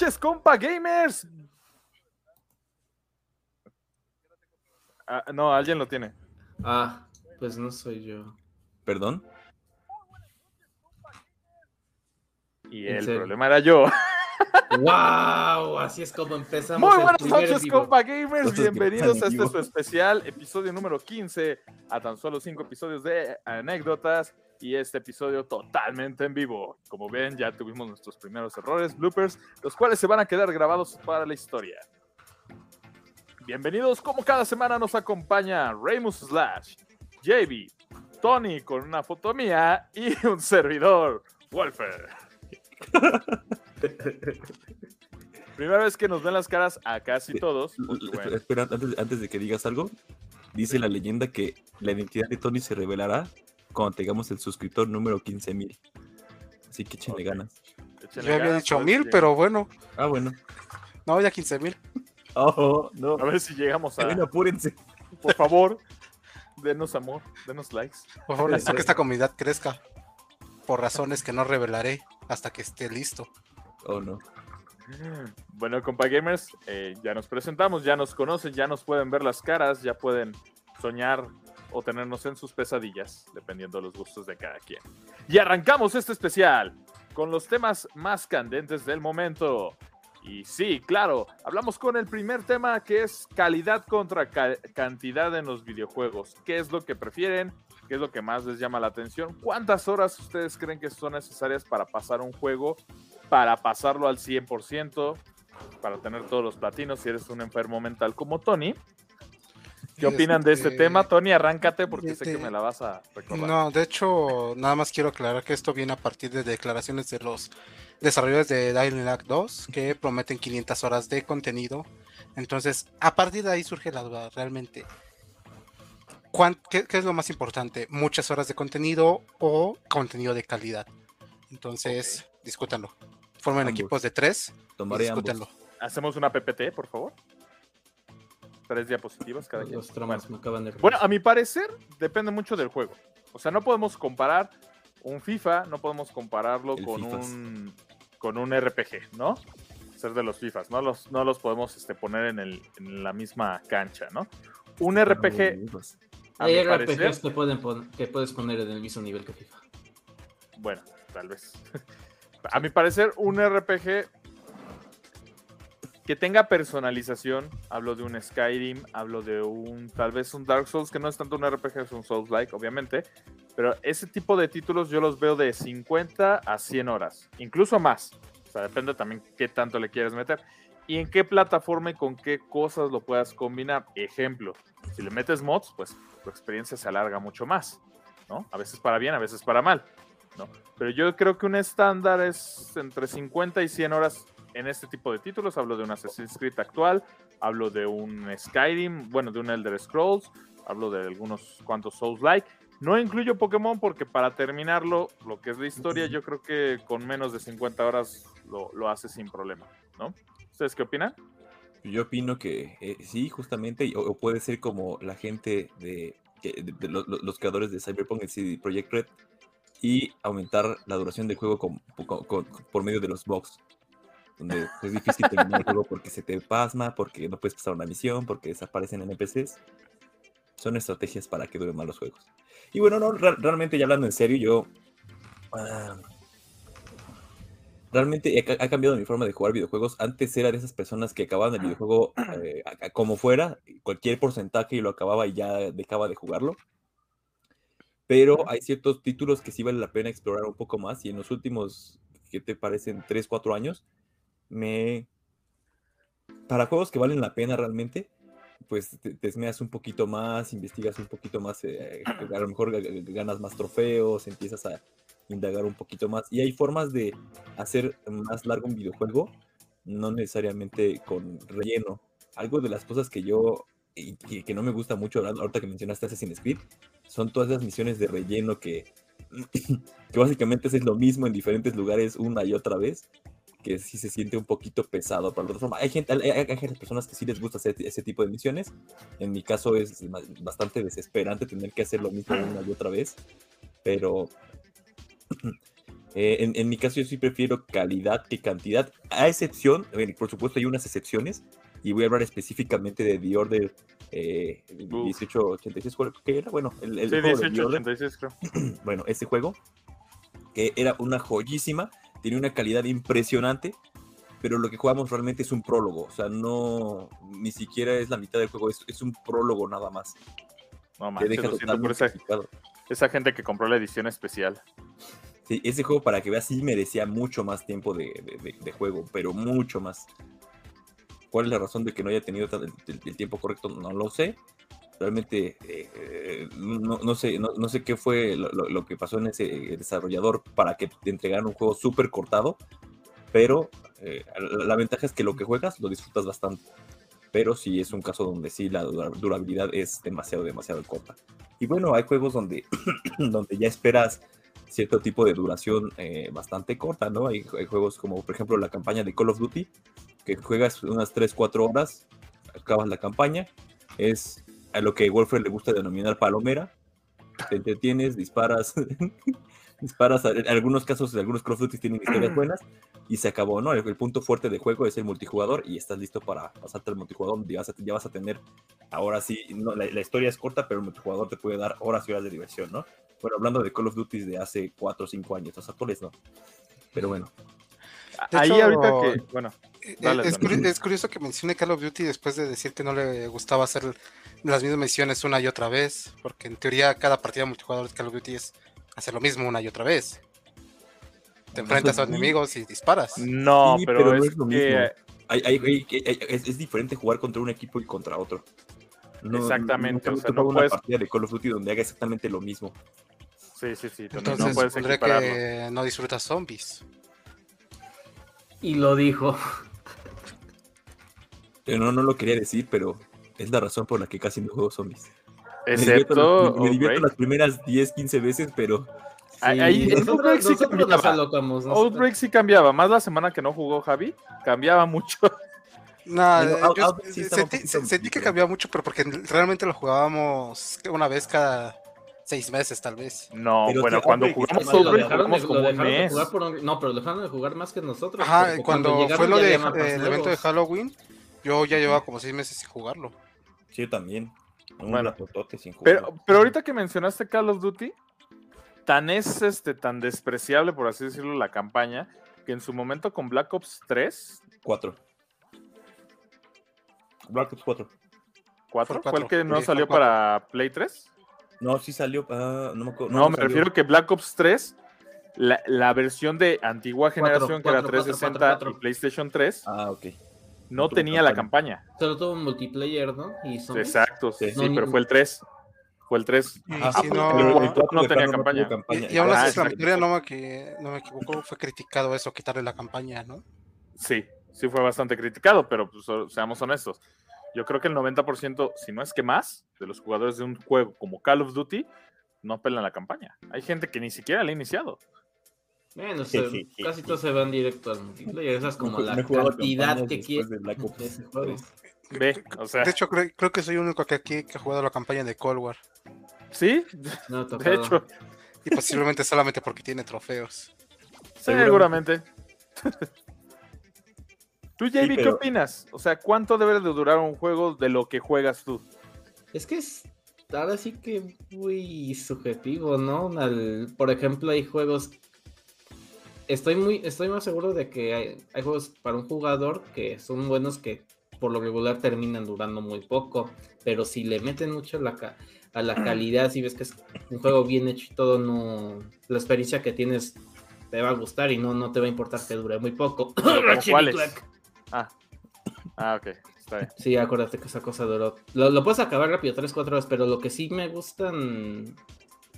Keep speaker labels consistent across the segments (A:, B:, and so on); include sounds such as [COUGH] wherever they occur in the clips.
A: Buenas noches, compa gamers. Ah, no, alguien lo tiene.
B: Ah, pues no soy yo.
C: ¿Perdón?
A: Y
B: ¿En
A: el
B: serio?
A: problema era yo. [LAUGHS]
B: ¡Wow! Así es como empezamos.
A: Muy buenas noches,
B: vivo.
A: compa gamers. Bienvenidos a este su especial, episodio número 15, a tan solo 5 episodios de anécdotas y este episodio totalmente en vivo. Como ven, ya tuvimos nuestros primeros errores, bloopers, los cuales se van a quedar grabados para la historia. Bienvenidos, como cada semana nos acompaña Raymus Slash, JB, Tony con una foto mía y un servidor, Wolfer. [LAUGHS] Primera vez que nos ven las caras a casi todos.
C: Espera,
A: bueno,
C: espera, antes, antes de que digas algo, dice la leyenda que la identidad de Tony se revelará cuando tengamos el suscriptor número 15.000. Así que échenle ganas.
A: échenle
D: Yo había
A: ganas,
D: dicho mil,
A: si
D: pero bueno.
C: Ah, bueno.
D: No, ya 15 mil.
C: Oh, no.
A: A ver si llegamos a.
C: Bueno, apúrense.
A: Por favor, denos amor, denos likes.
D: Por favor, necesito que esta comunidad crezca. Por razones que no revelaré hasta que esté listo.
C: Oh, no.
A: Bueno, compa gamers, eh, ya nos presentamos, ya nos conocen, ya nos pueden ver las caras, ya pueden soñar o tenernos en sus pesadillas, dependiendo de los gustos de cada quien. Y arrancamos este especial con los temas más candentes del momento. Y sí, claro, hablamos con el primer tema que es calidad contra ca- cantidad en los videojuegos. ¿Qué es lo que prefieren? ¿Qué es lo que más les llama la atención? ¿Cuántas horas ustedes creen que son necesarias para pasar un juego? Para pasarlo al 100%, para tener todos los platinos si eres un enfermo mental como Tony. ¿Qué opinan de este
D: Este,
A: tema? Tony, arráncate porque sé que
D: este,
A: me la vas a recordar.
D: No, de hecho, nada más quiero aclarar que esto viene a partir de declaraciones de los desarrolladores de Dying Light 2 que prometen 500 horas de contenido. Entonces, a partir de ahí surge la duda, realmente. ¿cuán- qué, qué es lo más importante? ¿Muchas horas de contenido o contenido de calidad? Entonces, discútanlo. Formen
C: Ambos.
D: equipos de tres
C: Tomaré ambos.
D: discútenlo.
A: Hacemos una PPT, por favor. Tres diapositivas cada quien.
B: Los tramos me acaban de.
A: Bueno, a mi parecer, depende mucho del juego. O sea, no podemos comparar un FIFA, no podemos compararlo
C: El
A: con
C: Fifas.
A: un con un RPG, ¿no? Ser de los FIFAs, no los, no los podemos este, poner en, el, en la misma cancha, ¿no? Un RPG, a
B: Hay
A: parecer,
B: RPGs que, pueden pon- que puedes poner en el mismo nivel que FIFA.
A: bueno, tal vez. [LAUGHS] A mi parecer, un RPG que tenga personalización, hablo de un Skyrim, hablo de un, tal vez un Dark Souls, que no es tanto un RPG, es un Souls-like, obviamente, pero ese tipo de títulos yo los veo de 50 a 100 horas, incluso más. O sea, depende también qué tanto le quieres meter y en qué plataforma y con qué cosas lo puedas combinar. Ejemplo, si le metes mods, pues tu experiencia se alarga mucho más, ¿no? A veces para bien, a veces para mal, ¿no? Pero yo creo que un estándar es entre 50 y 100 horas en este tipo de títulos. Hablo de un Assassin's Creed actual, hablo de un Skyrim, bueno, de un Elder Scrolls, hablo de algunos cuantos Souls-like. No incluyo Pokémon porque para terminarlo, lo que es la historia, yo creo que con menos de 50 horas lo, hace sin problema, ¿no? ¿Ustedes qué opinan?
C: Yo opino que eh, sí, justamente, o, puede ser como la gente de, los creadores de Cyberpunk y CD Projekt Red y aumentar la duración del juego con- por medio de los bugs. Donde es difícil terminar el juego porque se te pasma, porque no puedes pasar una misión, porque desaparecen NPCs. Son estrategias para que duren más los juegos. Y bueno, no, re- realmente ya hablando en serio, yo. ah, realmente he ca- ha cambiado mi forma de jugar videojuegos. Antes era de esas personas que acababan el videojuego eh, como fuera, cualquier porcentaje y lo acababa y ya dejaba de jugarlo. Pero hay ciertos títulos que sí vale la pena explorar un poco más. Y en los últimos, ¿qué te parecen? 3, 4 años, me. Para juegos que valen la pena realmente, pues te, te esmeas un poquito más, investigas un poquito más, eh, a lo mejor ga- ga- ganas más trofeos, empiezas a indagar un poquito más. Y hay formas de hacer más largo un videojuego, no necesariamente con relleno. Algo de las cosas que yo, y que, no me gusta mucho, ahorita que mencionaste Assassin's Creed, son todas esas misiones de relleno que, [CLEARS THROAT] que básicamente es lo mismo en diferentes lugares una y otra vez que sí se siente un poquito pesado para la otra forma. Hay gente, hay, hay- hay personas que sí les gusta hacer ese tipo de misiones. En mi caso es bastante desesperante tener que hacer lo mismo una y otra vez. Pero [CLEARS THROAT] Eh, en, en mi caso yo sí prefiero calidad que cantidad, a excepción, ver, por supuesto hay unas excepciones, y voy a hablar específicamente de The Order eh,
A: Uf.
C: 1886, ¿cuál- ¿qué era? Bueno, el, el
A: Sí,
C: juego de The Order,
A: 1886 creo. [CLEARS THROAT]
C: bueno, ese juego, que era una joyísima, tenía una calidad impresionante, pero lo que jugamos realmente es un prólogo, o sea, no, ni siquiera es la mitad del juego, es, es un prólogo nada más.
A: No manches,
C: deja
A: lo siento por esa, gente que compró la edición especial.
C: Sí, ese juego, para que veas, sí merecía mucho más tiempo de, de- de- de juego, pero mucho más. ¿Cuál es la razón de que no haya tenido tan- el, el- el tiempo correcto? No lo sé. Realmente eh, eh, no, no sé, no, sé qué fue lo, que pasó en ese desarrollador para que te entregaran un juego súper cortado, pero eh, la, ventaja es que lo que juegas lo disfrutas bastante. Pero sí es un caso donde sí la dura- durabilidad es demasiado, demasiado corta. Y bueno, hay juegos donde, [CLEARS THROAT] donde ya esperas cierto tipo de duración bastante corta, ¿no? Hay, hay juegos como, por ejemplo, la campaña de Call of Duty, que juegas unas 3, 4 horas, acabas la campaña, es a lo que Wolfred le gusta denominar palomera, te entretienes, disparas, [LAUGHS] disparas, en algunos casos, algunos Call of Duty tienen historias buenas, y se acabó, ¿no? El, el punto fuerte del juego es el multijugador, y estás listo para pasarte al multijugador, ya vas a, ya vas a tener, ahora sí, no, la, la historia es corta, pero el multijugador te puede dar horas y horas de diversión, ¿no? Bueno, hablando de Call of Duty de hace 4 o 5 años, los actuales no. Pero bueno,
D: De
A: Ahí
D: hecho,
A: ahorita que, bueno, Dale,
D: es,
A: dale.
D: es curioso que mencione Call of Duty después de decir que no le gustaba hacer las mismas misiones una y otra vez, porque en teoría cada partida multijugador de Call of Duty es hacer lo mismo una y otra vez. Te enfrentas a enemigos y disparas.
A: no,
C: Sí,
A: pero,
C: pero no
A: es
C: es lo
A: que
C: mismo. hay- hay- hay- hay- es, es diferente jugar contra un equipo y contra otro. No-
A: Exactamente,
C: nunca
A: o sea, no
C: una
A: puedes-
C: partida de Call of Duty donde haga exactamente lo mismo.
A: sí, sí, sí, no-
D: Entonces
A: no puedes
D: que no disfrutas zombies.
E: Y lo dijo.
C: Pero no, no lo quería decir, pero es la razón por la que casi no juego zombies. Me divierto,
A: Excepto
C: las, me divierto
A: Outbreak.
C: las primeras 10, 15 veces, pero
A: Ahí- ahí- en
E: nosotros,
A: Outbreak sí cambiaba. Outbreak sí cambiaba, más la semana que no jugó Javi, cambiaba mucho. [LAUGHS]
D: No,
C: Out-
D: yo
C: Outbreak sí
D: sentí, sentí que cambiaba mucho, pero porque realmente lo jugábamos una vez cada seis meses, tal vez.
A: No,
C: Pero
A: bueno,
C: sí,
A: cuando jugamos
E: Sí,
A: Outbreak jugamos como un mes.
E: jugar por un- No, pero dejaron de jugar más que nosotros.
D: Ajá, cuando
E: llegaron
D: fue lo
E: ya
D: de evento de. Halloween, yo ya llevaba como seis meses sin jugarlo.
C: sí, yo también. Un
A: Bueno,
C: ratotote sin jugar.
A: Pero, pero ahorita que mencionaste Call of Duty, tan es este, tan despreciable, por así decirlo, la campaña, que en su momento con Black Ops 3,
C: 4. Black Ops 4.
A: 4,
D: Fue
A: el que no salió para Play 3.
C: No, sí salió. ah, no me acuerdo.
A: No, me
C: salió.
A: refiero que Black Ops 3, la, la versión de antigua generación, que era
E: cuatro, cuatro,
A: 360
E: cuatro, cuatro.
A: y PlayStation 3,
C: Ah, ok.
A: No tenía la campaña.
E: Solo tuvo un multiplayer, ¿no? Y.
A: Exacto, sí,
C: Sí.
A: pero fue el 3. Fue el 3.
D: Y
C: Ah,
D: sí,
C: pero
D: no-
C: el-
A: tenía campaña.
D: Y, y aún
A: Ah,
D: así, la
A: exacto.
D: mayoría, no me, que, no me equivoco, fue criticado eso, quitarle la campaña, ¿no?
A: Sí, sí fue bastante criticado, pero pues, seamos honestos. Yo creo que el 90%, si no es que más, de los jugadores de un juego como Call of Duty no pelan la campaña. Hay gente que ni siquiera la ha iniciado.
E: Bueno,
C: Sí, sí,
E: casi
C: sí.
E: todos se van directo al multiplayer. Esa es como
C: No
E: la
C: no
E: cantidad que
C: después
E: quiere
C: de [LAUGHS]
E: ese juego.
A: Ve, o sea,
D: De hecho, creo, creo que soy el único que aquí que ha jugado la campaña de Cold War.
A: sí,
E: No,
A: de hecho,
D: Y posiblemente solamente porque tiene trofeos.
A: seguramente. [LAUGHS] Tú, JB, ¿qué
C: pero-
A: opinas? O sea, ¿cuánto debe de durar un juego de lo que juegas tú?
E: Es que es ahora sí que muy subjetivo, ¿no? Al- por ejemplo, hay juegos. Estoy muy, estoy más seguro de que hay, hay juegos para un jugador que son buenos que por lo regular terminan durando muy poco. Pero si le meten mucho la ca- a la calidad, si ves que es un juego bien hecho y todo, no. La experiencia que tienes te va a gustar y no, no te va a importar que dure muy poco. [COUGHS] Clank.
A: Ah, ah ok, está bien.
E: Sí, acuérdate que esa cosa duró. Lo, lo puedes acabar rápido, 3, 4 horas, pero lo que sí me gustan,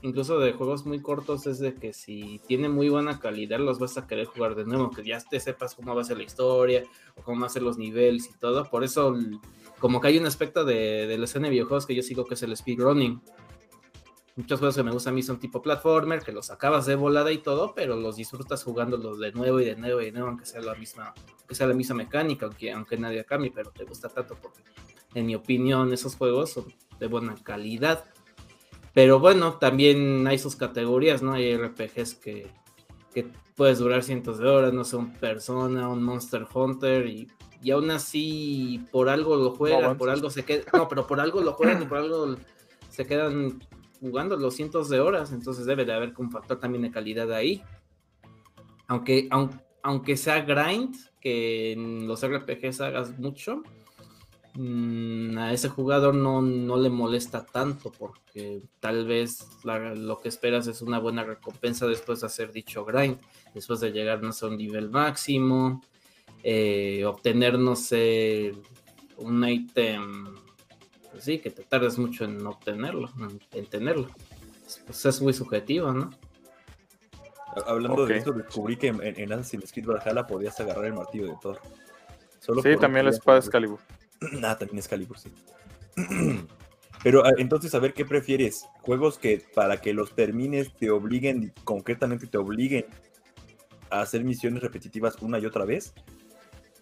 E: incluso de juegos muy cortos, es de que si tiene muy buena calidad, los vas a querer jugar de nuevo, que ya te sepas cómo va a ser la historia, cómo va a ser los niveles y todo. Por eso, como que hay un aspecto de, de la escena de videojuegos que yo sigo que es el speedrunning. Muchos juegos que me gustan a mí son tipo platformer, que los acabas de volada y todo, pero los disfrutas jugándolos de nuevo y de nuevo y de nuevo, aunque sea la misma, aunque sea la misma mecánica, aunque, aunque nadie cambie, pero te gusta tanto porque, en mi opinión, esos juegos son de buena calidad. Pero bueno, también hay sus categorías, ¿no? Hay RPGs que, que puedes durar cientos de horas, no sé, un Persona, un Monster Hunter, y, y aún así por algo lo juegan, por algo se quedan, no, pero por algo lo juegan y por algo se quedan jugando los cientos de horas, entonces debe de haber un factor también de calidad ahí. Aunque, aunque, aunque sea grind, que en los RPGs hagas mucho, mm, a ese jugador no, no, le molesta tanto porque tal vez lo que esperas es una buena recompensa después de hacer dicho grind, después de llegar no sé, a un nivel máximo, eh, obtener, no sé, un ítem, pues sí, que te tardes mucho en obtenerlo, en, tenerlo. Pues es muy subjetivo, ¿no?
C: Hablando de esto, descubrí que en, en, Assassin's Creed Valhalla podías agarrar el martillo de Thor.
A: sí, también la espada Excalibur. [CLEARS THROAT]
C: Ah, también Excalibur, sí. [CLEARS THROAT] Pero ah, entonces, a ver, ¿qué prefieres? ¿Juegos que para que los termines te obliguen, concretamente te obliguen a hacer misiones repetitivas una y otra vez?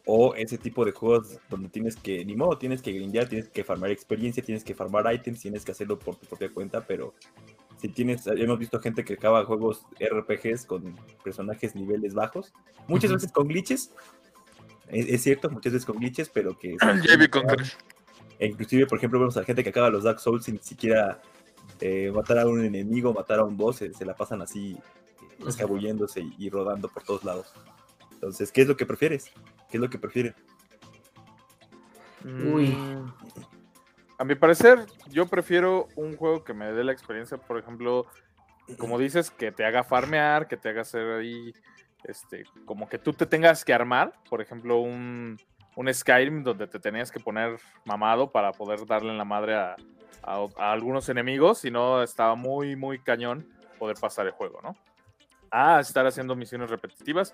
C: ¿O ese tipo de juegos donde tienes que, ni modo, tienes que grindear, tienes que farmar experiencia, tienes que farmar items, tienes que hacerlo por tu propia cuenta, pero si tienes, hemos visto gente que acaba juegos RPGs con personajes niveles bajos, muchas veces con glitches, es, cierto, muchas veces con glitches, pero que... con e inclusive, por ejemplo, vemos a gente que acaba los Dark Souls sin siquiera eh, matar a un enemigo, matar a un boss, se, la pasan así eh, escabulléndose y, y, rodando por todos lados. Entonces, ¿qué es lo que prefieres? ¿Qué es lo que prefieren?
A: Uy. Mm. A mi parecer, yo prefiero un juego que me dé la experiencia, por ejemplo, como dices, que te haga farmear, que te haga hacer ahí, este, como que tú te tengas que armar, por ejemplo, un, un Skyrim donde te tenías que poner mamado para poder darle en la madre a, algunos enemigos, si no estaba muy, muy cañón poder pasar el juego, ¿no? Ah, estar haciendo misiones repetitivas.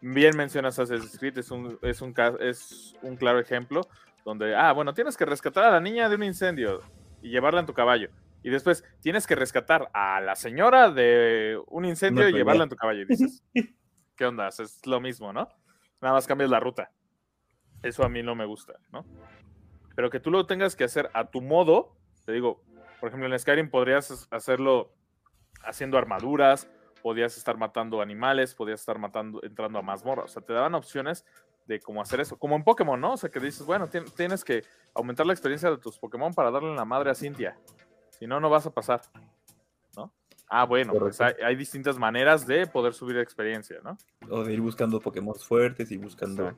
A: Bien mencionas Assassin's Creed, es un, es un, es un claro ejemplo donde, ah, bueno, tienes que rescatar a la niña de un incendio y llevarla en tu caballo. Y después tienes que rescatar a la señora de un incendio y llevarla en tu caballo. Y dices, [LAUGHS] ¿qué onda? Es lo mismo, ¿no? Nada más cambias la ruta. Eso a mí no me gusta, ¿no? Pero que tú lo tengas que hacer a tu modo, te digo, por ejemplo, en Skyrim podrías hacerlo haciendo armaduras, podías estar matando animales, podías estar matando, entrando a mazmorra. O sea, te daban opciones de cómo hacer eso. Como en Pokémon, ¿no? O sea, que dices, bueno, tienes que aumentar la experiencia de tus Pokémon para darle la madre a Cintia. Si no, no vas a pasar. Ah, bueno, pues hay, distintas maneras de poder subir experiencia, ¿no?
C: O de ir buscando Pokémon fuertes y buscando.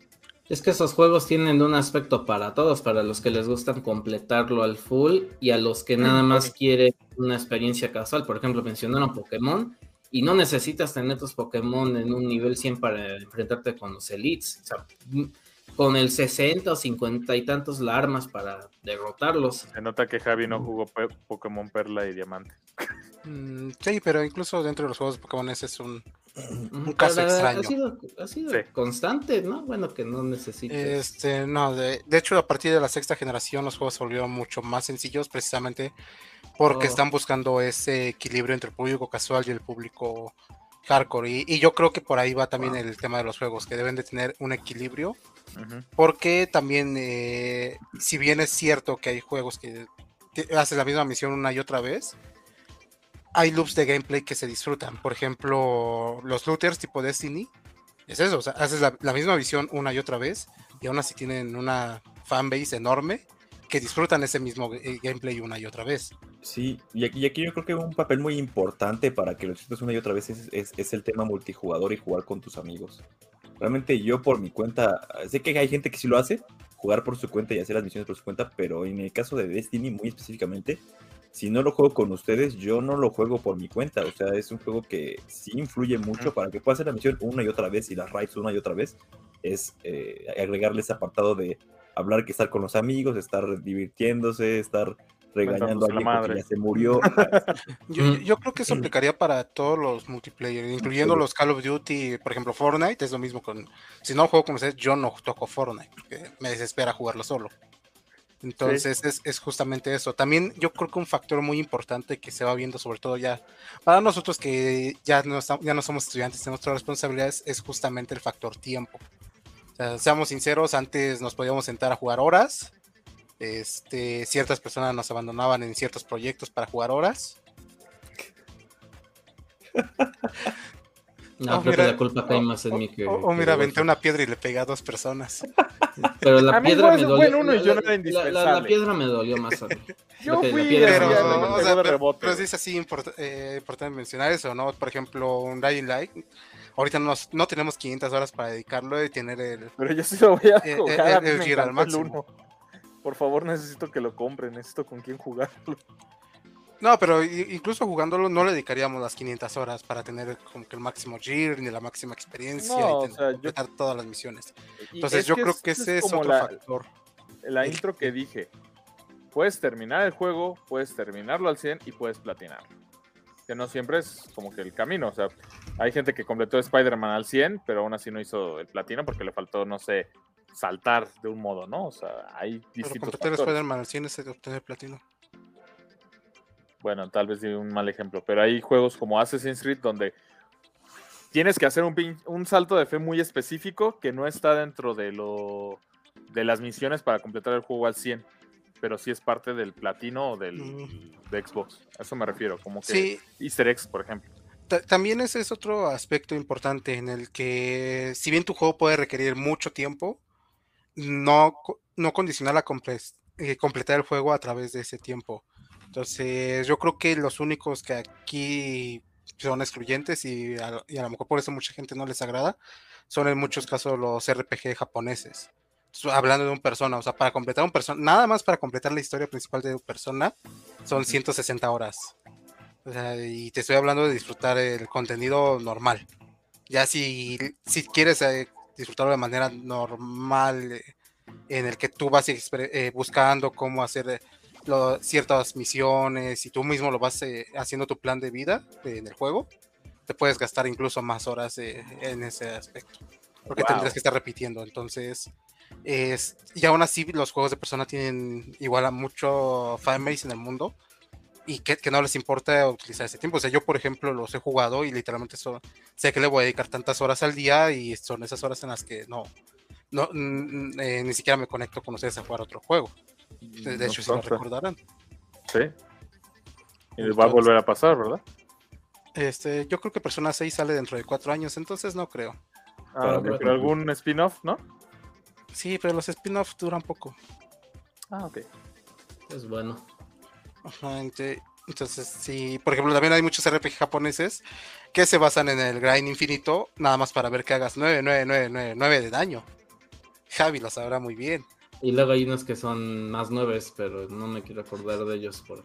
E: Es que esos juegos tienen un aspecto para todos, para los que les gustan completarlo al full y a los que nada más quieren una experiencia casual. Por ejemplo, mencionaron Pokémon y no necesitas tener tus Pokémon en un nivel 100 para enfrentarte con los Elites. O sea, con el 60 o 50 y tantos la armas para derrotarlos.
A: Se nota que Javi no jugó Pokémon Perla y Diamante. [LAUGHS]
D: Mm, sí, pero incluso dentro de los juegos de Pokémon ese es un, caso extraño.
E: Ha sido, constante, ¿no? Bueno, que no necesitas.
D: Este, no, de, de, hecho, a partir de la sexta generación los juegos se volvieron mucho más sencillos precisamente porque oh. están buscando ese equilibrio entre el público casual y el público hardcore. Y, yo creo que por ahí va también el tema de los juegos, que deben de tener un equilibrio, porque también, eh, si bien es cierto que hay juegos que haces la misma misión una y otra vez, hay loops de gameplay que se disfrutan. Por ejemplo, los looters tipo Destiny, es eso, o sea, haces la, la misma misión una y otra vez, y aún así tienen una fanbase enorme que disfrutan ese mismo eh, gameplay una y otra vez.
C: Sí, y aquí, aquí, yo creo que un papel muy importante para que lo disfrutes una y otra vez es, es, el tema multijugador y jugar con tus amigos. Realmente yo por mi cuenta, sé que hay gente que sí lo hace, jugar por su cuenta y hacer las misiones por su cuenta, pero en el caso de Destiny muy específicamente, si no lo juego con ustedes, yo no lo juego por mi cuenta. O sea, es un juego que sí influye mucho para que pueda hacer la misión una y otra vez y las raids una y otra vez. Es eh, agregarle ese apartado de hablar que estar con los amigos, estar divirtiéndose, estar regañando a alguien que ya se murió. [LAUGHS]
D: yo, creo que eso aplicaría para todos los multiplayer, incluyendo los Call of Duty, por ejemplo, Fortnite, es lo mismo con, si no juego con ustedes, yo no toco Fortnite, porque me desespera jugarlo solo. Entonces es, es, justamente eso. También yo creo que un factor muy importante que se va viendo, sobre todo ya para nosotros que ya no, ya no somos estudiantes, tenemos otras responsabilidades, es justamente el factor tiempo seamos sinceros, antes nos podíamos sentar a jugar horas. Este, ciertas personas nos abandonaban en ciertos proyectos para jugar horas. [LAUGHS]
E: No,
D: Oh,
E: creo
D: mira,
E: que la culpa cae
D: oh,
E: más en mí que.
D: O, o
E: que
D: mira, aventé una piedra y le pegué a dos personas. [LAUGHS]
E: Pero la
A: A
E: piedra me dolió.
A: uno y
E: la-
A: yo no
E: la- la- La, piedra me dolió más a mí. [LAUGHS]
A: Yo
E: la
A: fui
E: piedra
D: Pero,
E: me
D: o sea, pero,
A: rebote,
D: pero es así import- eh, importante mencionar eso, ¿no? Por ejemplo, un Dying Light. Ahorita no, nos- no tenemos 500 horas para dedicarlo y tener el...
A: Pero yo sí lo voy a
D: Eh,
A: jugar.
D: eh, el Gear al máximo.
A: uno. Por favor, necesito que lo compren. Necesito con quién jugarlo.
D: No, pero incluso jugándolo no le dedicaríamos las 500 horas para tener como que el máximo gear ni la máxima experiencia
A: No,
D: y
A: o
D: ten-
A: sea, yo-
D: completar todas las misiones. Entonces
A: es
D: yo creo que
A: ese
D: es, otro
A: la,
D: factor.
A: la intro que dije. Puedes terminar el juego, puedes terminarlo al 100 y puedes platinar. Que no siempre es como que el camino. O sea, hay gente que completó Spider-Man al 100, pero aún así no hizo el platino porque le faltó, no sé, saltar de un modo, ¿no? O sea, hay
D: Pero
A: distintos
D: completar
A: factores.
D: Spider-Man al 100 es obtener platino.
A: Bueno, tal vez di un mal ejemplo, pero hay juegos como Assassin's Creed donde tienes que hacer un, pin- un salto de fe muy específico que no está dentro de lo de las misiones para completar el juego al 100, pero sí es parte del platino o del
D: Mm.
A: de Xbox. A eso me refiero, como que
D: Sí,
A: Easter eggs, por ejemplo.
D: Ta- También ese es otro aspecto importante en el que, si bien tu juego puede requerir mucho tiempo, no, no condicionar la comple- eh, completar el juego a través de ese tiempo. Entonces, yo creo que los únicos que aquí son excluyentes y a, y a lo mejor por eso mucha gente no les agrada, son en muchos casos los RPG japoneses. Hablando de un persona, o sea, para completar un persona, nada más para completar la historia principal de un persona, son 160 horas. O sea, y te estoy hablando de disfrutar el contenido normal. Ya si, si quieres eh, disfrutarlo de manera normal, eh, en el que tú vas eh, buscando cómo hacer lo- ciertas misiones y tú mismo lo vas eh, haciendo tu plan de vida eh, en el juego, te puedes gastar incluso más horas eh, en ese aspecto. Porque
A: Wow.
D: tendrás que estar repitiendo. Entonces, es, y aún así los juegos de persona tienen igual a mucho fanbase en el mundo y que, que no les importa utilizar ese tiempo. O sea, yo, por ejemplo, los he jugado y literalmente so- sé que le voy a dedicar tantas horas al día y son esas horas en las que no, no eh, ni siquiera me conecto con ustedes a jugar otro juego. De, hecho, si lo recordarán.
A: Sí. Y va a volver a pasar, ¿verdad?
D: Este, yo creo que Persona 6 sale dentro de cuatro años, entonces no creo.
A: Ah, pero algún spin-off, ¿no?
D: Sí, pero los spin-offs duran poco.
A: Ah, ok.
E: Es bueno.
D: Ajá, entonces, sí, por ejemplo, también hay muchos RPG japoneses que se basan en el grind infinito, nada más para ver que hagas 9, 9, 9, 9, 9 de daño. Javi lo sabrá muy bien.
E: Y luego hay unos que son más nueves, pero no me quiero acordar de ellos por.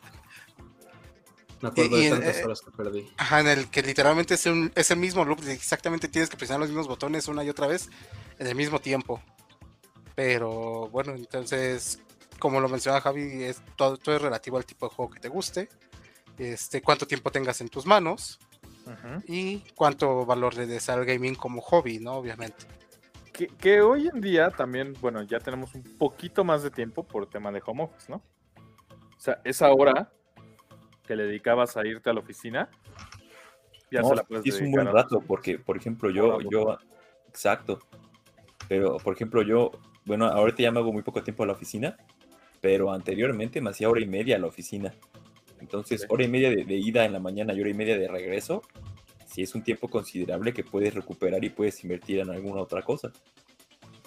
E: Me acuerdo
D: Y- y
E: de tantas
D: eh,
E: horas que perdí.
D: Ajá, en el que literalmente es, un, es el mismo loop, exactamente tienes que presionar los mismos botones una y otra vez en el mismo tiempo. Pero bueno, entonces, como lo menciona Javi, es, todo, todo es relativo al tipo de juego que te guste, este, cuánto tiempo tengas en tus manos y cuánto valor le des al gaming como hobby, ¿no? Obviamente.
A: Que, que hoy en día también, bueno, ya tenemos un poquito más de tiempo por tema de home office, ¿no? O sea, esa hora que le dedicabas a irte a la oficina, ya
C: No,
A: se la puedes
C: es un buen rato, porque, por ejemplo, yo, yo, exacto. Pero, por ejemplo, yo, bueno, ahorita ya me hago muy poco tiempo a la oficina, pero anteriormente me hacía hora y media a la oficina. Entonces, hora y media de, de ida en la mañana y hora y media de regreso, sí es un tiempo considerable que puedes recuperar y puedes invertir en alguna otra cosa.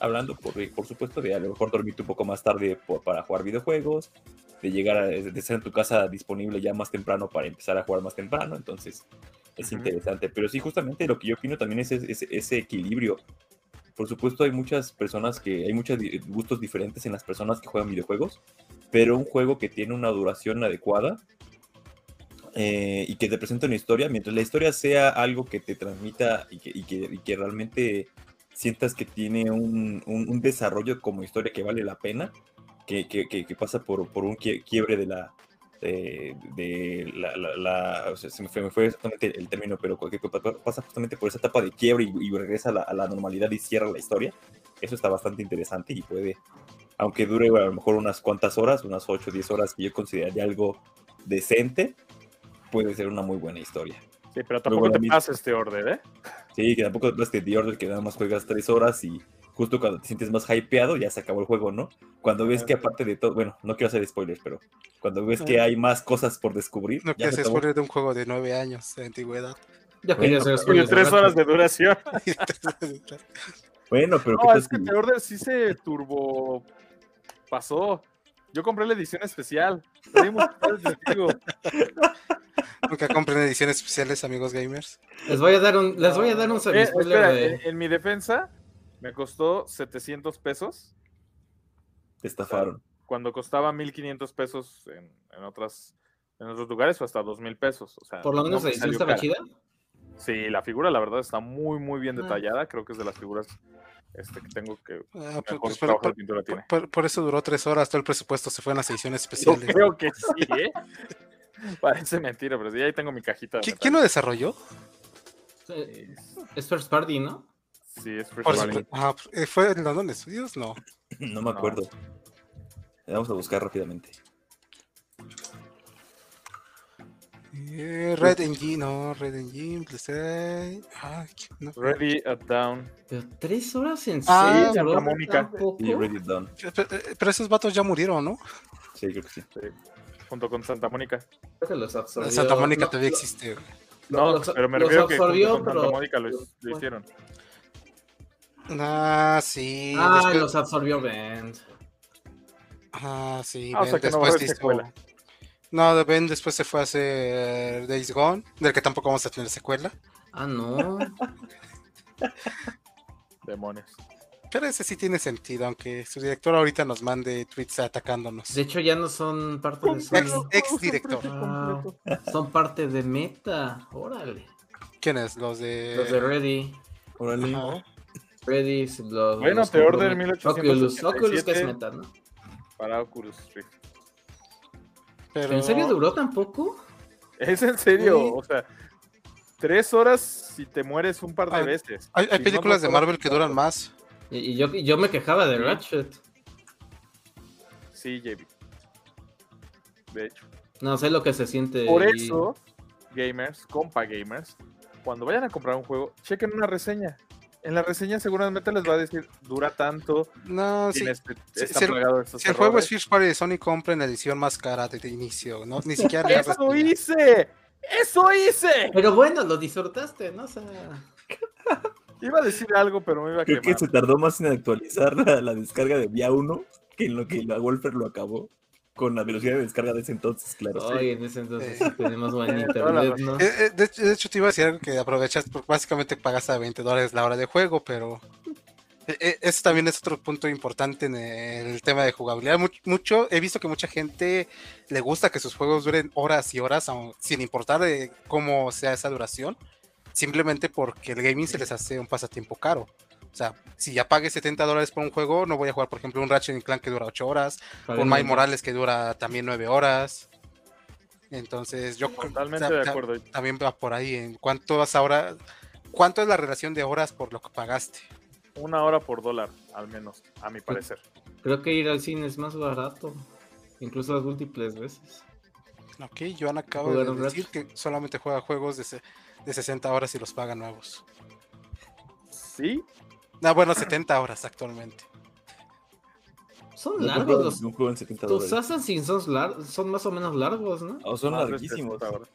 C: Hablando, por, por supuesto, de a lo mejor dormirte un poco más tarde por- para jugar videojuegos, de llegar a de estar en tu casa disponible ya más temprano para empezar a jugar más temprano. Entonces, es interesante. Pero sí, justamente lo que yo opino también es ese, ese- ese equilibrio. Por supuesto, hay muchas personas que, hay muchos gustos diferentes en las personas que juegan videojuegos, pero un juego que tiene una duración adecuada eh, y que te presenta una historia, mientras la historia sea algo que te transmita y que, y que, y que realmente sientas que tiene un, un- un desarrollo como historia que vale la pena, que, que- pasa por, por un quie- quiebre de la... De, de la, la- la- o sea, se me fue, me fue exactamente el término, pero que pasa justamente por esa etapa de quiebre y, y regresa a la, a la normalidad y cierra la historia. Eso está bastante interesante y puede, aunque dure a lo mejor unas cuantas horas, unas 8 o 10 horas que yo consideraría algo decente, puede ser una muy buena historia.
A: Sí, pero tampoco
C: Luego
A: te pasa este orden, ¿eh?
C: Sí, que tampoco es que The Order que nada más juegas 3 horas y justo cuando te sientes más hypeado ya se acabó el juego, ¿no? Cuando ves que aparte de todo, bueno, no quiero hacer spoilers, pero cuando ves que hay más cosas por descubrir,
D: No
C: ya
D: quiero
C: se
D: ser
C: acabó.
D: spoiler de un juego de nueve años de antigüedad.
E: Quería
C: Bueno,
E: hacer spoilers. [LAUGHS]
A: tres horas de duración.
C: Bueno, pero ¿qué
A: No, es que The Order sí se turbo pasó. Yo compré la edición especial.
D: Nunca compren ediciones especiales, amigos gamers.
E: Les voy a dar un, les voy a dar un
A: Eh, espera,
E: de-
A: en, en mi defensa me costó 700 pesos
C: te estafaron?
A: cuando costaba 1500 pesos en, en otras en otros lugares o hasta 2000 pesos. O sea,
E: Por lo menos
A: no
E: la
A: me
E: edición
A: salió
E: estaba
A: cara.
E: chida.
A: Sí, la figura, la verdad, está muy, muy bien
E: Ah.
A: detallada. Creo que es de las figuras este, que tengo que
D: Ah, pues,
A: mejor
D: pues, por,
A: trabajo de
D: por-
A: pintura tiene.
D: por- por eso duró tres horas, todo el presupuesto se fue en las ediciones [LAUGHS]
A: Yo
D: especiales.
A: creo que sí, ¿eh? [LAUGHS] Parece mentira, pero sí, ahí tengo mi cajita. de
D: ¿Qui-
A: metal.
D: ¿Quién lo desarrolló?
E: Es first party, ¿no?
A: Sí, es First Party.
D: Ah, eh, ¿Fue en London Studios? No.
C: No me
A: No.
C: acuerdo. Vamos a buscar rápidamente.
D: Eh, Red Engine, no, Red Engine, PlayStation. Ah, ¿quién- no.
A: Ready at Down.
E: Pero tres horas en
D: Ah,
E: serio,
A: Santa
E: bro,
A: Mónica.
C: Y Ready It Done.
D: Pero, eh, pero esos vatos ya murieron, ¿no?
C: Sí, creo que sí.
A: sí, junto con Santa Mónica.
E: Creo que los absorbió.
D: Santa Mónica
E: No,
D: todavía
E: lo-
D: existe.
A: No,
E: los-
A: pero me refiero que
E: absorbió,
A: junto con Santa
E: pero-
A: Mónica lo, lo hicieron.
D: Ah, sí.
E: Ah,
D: después-
E: los absorbió Ben.
D: Ah, sí.
A: Ah, o sea
D: Ben
A: que no va a
D: después
A: haber
D: hizo-
A: secuela.
D: No, de Ben después se fue a hacer Days Gone, del que tampoco vamos a tener secuela.
E: Ah, no. [LAUGHS]
A: Demonios.
D: Pero ese sí tiene sentido, aunque su director ahorita nos mande tweets atacándonos.
E: De hecho, ya no son parte de
D: Ex,
E: Sony.
D: ex director.
E: Wow. Son parte de Meta. Órale.
D: ¿Quiénes? Los de.
E: Los de Ready.
C: Órale.
D: Ajá.
E: Ready. Los,
A: Bueno,
E: los
A: Order
E: compró-
A: 1887.
E: Oculus. Oculus que es Meta, ¿no?
A: Para Oculus Rift.
D: Pero...
E: ¿En serio duró tan poco?
A: Es en serio,
D: Sí.
A: o sea, tres horas si te mueres un par de
D: Hay-
A: veces.
D: Hay, hay
A: Si no,
D: películas
A: no
D: de Marvel que duran más.
E: Y, y yo, y yo me quejaba de. Ratchet.
A: Sí, JB. De hecho.
E: No sé lo que se siente.
A: Por
E: y-
A: eso, gamers, compa gamers, cuando vayan a comprar un juego, chequen una reseña. En la reseña seguramente les va a decir, dura tanto,
D: No, sí.
A: este-
D: Sí,
A: está
D: si el- Si juego es. First Party de Sony, compren la edición más cara de, de inicio. ¿no? Ni siquiera [LAUGHS]
A: ¡Eso
D: reseña.
A: hice! ¡Eso hice!
E: Pero bueno, lo disfrutaste, ¿no? O sea, [LAUGHS]
A: Iba a decir algo, pero me iba a
C: Creo que se tardó más en actualizar la, la descarga de Vía 1 que en lo que la Wolfer lo acabó. Con la velocidad de descarga de ese entonces, claro.
E: Oye, en ese entonces
D: Sí.
E: tenemos.
D: Eh, eh, de, hecho, de hecho, te iba a decir algo que aprovechas, porque básicamente pagas a 20 dólares la hora de juego, pero eh, eso también es otro punto importante en el tema de jugabilidad. Much- mucho, he visto que mucha gente le gusta que sus juegos duren horas y horas, sin importar de cómo sea esa duración, simplemente porque el gaming se les hace un pasatiempo caro. O sea, si ya pagué 70 dólares por un juego, no voy a jugar, por ejemplo, un Ratchet Clank que dura 8 horas, Miles
E: mucho.
D: Morales que dura también 9 horas. Entonces, yo
A: Totalmente
D: o sea,
A: de acuerdo.
D: también va por ahí en cuánto vas ahora, cuánto es la relación de horas por lo que pagaste.
A: Una hora por dólar, al menos, a mi parecer.
E: Creo que ir al cine es más barato. Incluso las múltiples veces.
D: Ok, Joan acaba de decir que solamente juega juegos de, se- de 60 horas y los paga nuevos.
A: ¿Sí?
D: No, bueno, 70 horas actualmente.
E: Son largos los.
C: un juego en 70
E: Tus
C: dólares.
E: Assassin's son, lar- son más o menos largos, ¿no?
C: Oh, son
A: Más
C: larguísimos.
A: 60 horas.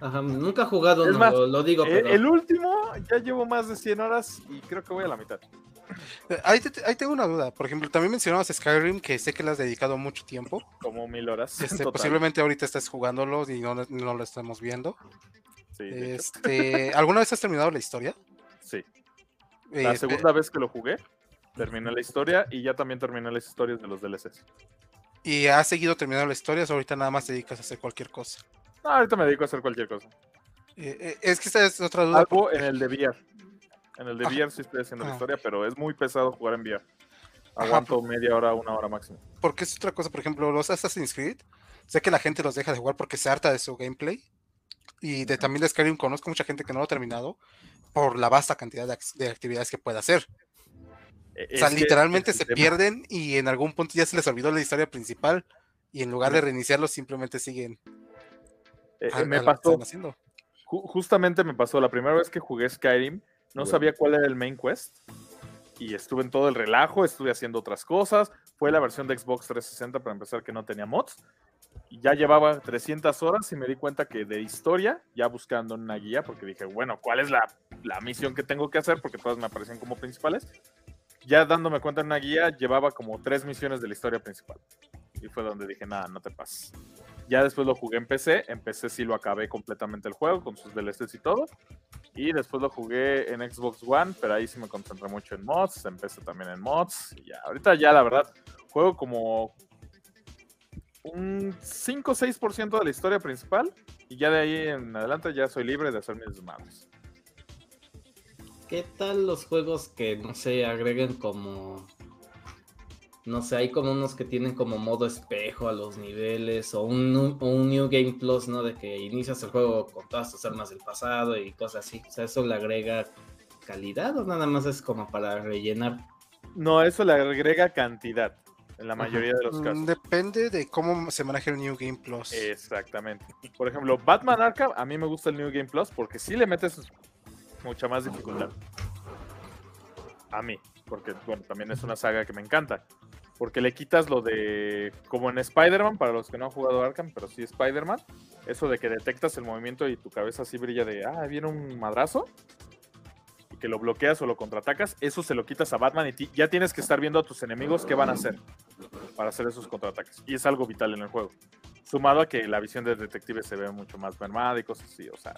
E: Ajá, nunca he jugado
A: Es
E: uno,
A: más,
E: lo, lo digo,
A: Eh,
E: pero.
A: el último ya llevo más de 100 horas y creo que voy a la mitad.
D: Ahí, te- ahí tengo una duda. Por ejemplo, también mencionabas Skyrim, que sé que le has dedicado mucho tiempo.
A: Como mil horas.
D: Este, posiblemente ahorita estés jugándolo y no, no lo estamos viendo.
A: Sí,
D: Este, ¿Alguna vez has terminado la historia?
A: sí. La
D: espe-
A: segunda vez que lo jugué, terminé la historia y ya también terminé las historias de los DLCs.
D: ¿Y has seguido terminando la historia o ahorita nada más te dedicas a hacer cualquier cosa?
A: No, ahorita me dedico a hacer cualquier cosa.
D: Eh, eh, es que esta es otra duda.
A: Algo en el de VR. En el de
D: Ajá.
A: VR sí estoy haciendo la
D: Ah.
A: historia, pero es muy pesado jugar en VR.
D: Ajá,
A: Aguanto media hora, una hora máximo.
D: Porque es otra cosa, por ejemplo, los Assassin's Creed, sé que la gente los deja de jugar porque se harta de su gameplay. Y de, también de Skyrim conozco mucha gente que no lo ha terminado por la vasta cantidad de, ac- de actividades que puede hacer.
A: E-
D: o sea, literalmente se
A: tema-
D: pierden y en algún punto ya se les olvidó la historia principal. Y en lugar de reiniciarlo, simplemente siguen
A: eh,
D: a-
A: me
D: a
A: pasó,
D: haciendo.
A: ju- justamente me pasó, la primera vez que jugué Skyrim, no
C: Bueno.
A: sabía cuál era el main quest. Y estuve en todo el relajo, estuve haciendo otras cosas. Fue la versión de Xbox 360 para empezar que no tenía mods. Ya llevaba 300 horas y me di cuenta que de historia, ya buscando una guía, porque dije, bueno, ¿cuál es la, la misión que tengo que hacer? Porque todas me aparecían como principales. Ya dándome cuenta en una guía, llevaba como tres misiones de la historia principal. Y fue donde dije, nada, no te pases. Ya después lo jugué en PC. En PC sí lo acabé completamente el juego, con sus DLCs y todo. Y después lo jugué en Xbox One, pero ahí sí me concentré mucho en mods. Empecé también en mods. Y ya, ahorita ya la verdad, juego como un 5 o 6% de la historia principal. Y ya de ahí en adelante ya soy libre de hacer mis desmadres.
E: ¿Qué tal los juegos que, no sé, agreguen como... No sé, hay como unos que tienen como modo espejo a los niveles o un, o un New Game Plus, ¿no? De que inicias el juego con todas tus armas del pasado y cosas así. O sea, ¿eso le agrega calidad o nada más es como para rellenar?
A: No, eso le agrega cantidad en la mayoría de los
D: Mm,
A: casos.
D: Depende de cómo se maneja el New Game Plus.
A: Exactamente. Por ejemplo, Batman Arkham, a mí me gusta el New Game Plus porque sí le metes mucha más dificultad. A mí, porque bueno, también es una saga que me encanta. Porque le quitas lo de, como en Spider-Man, para los que no han jugado Arkham, pero sí Spider-Man, eso de que detectas el movimiento y tu cabeza así brilla de, ah, viene un madrazo, que lo bloqueas o lo contraatacas, eso se lo quitas a Batman y ya tienes que estar viendo a tus enemigos qué van a hacer para hacer esos contraataques. Y es algo vital en el juego. Sumado a que la visión del detective se ve mucho más mermada y cosas así. O sea,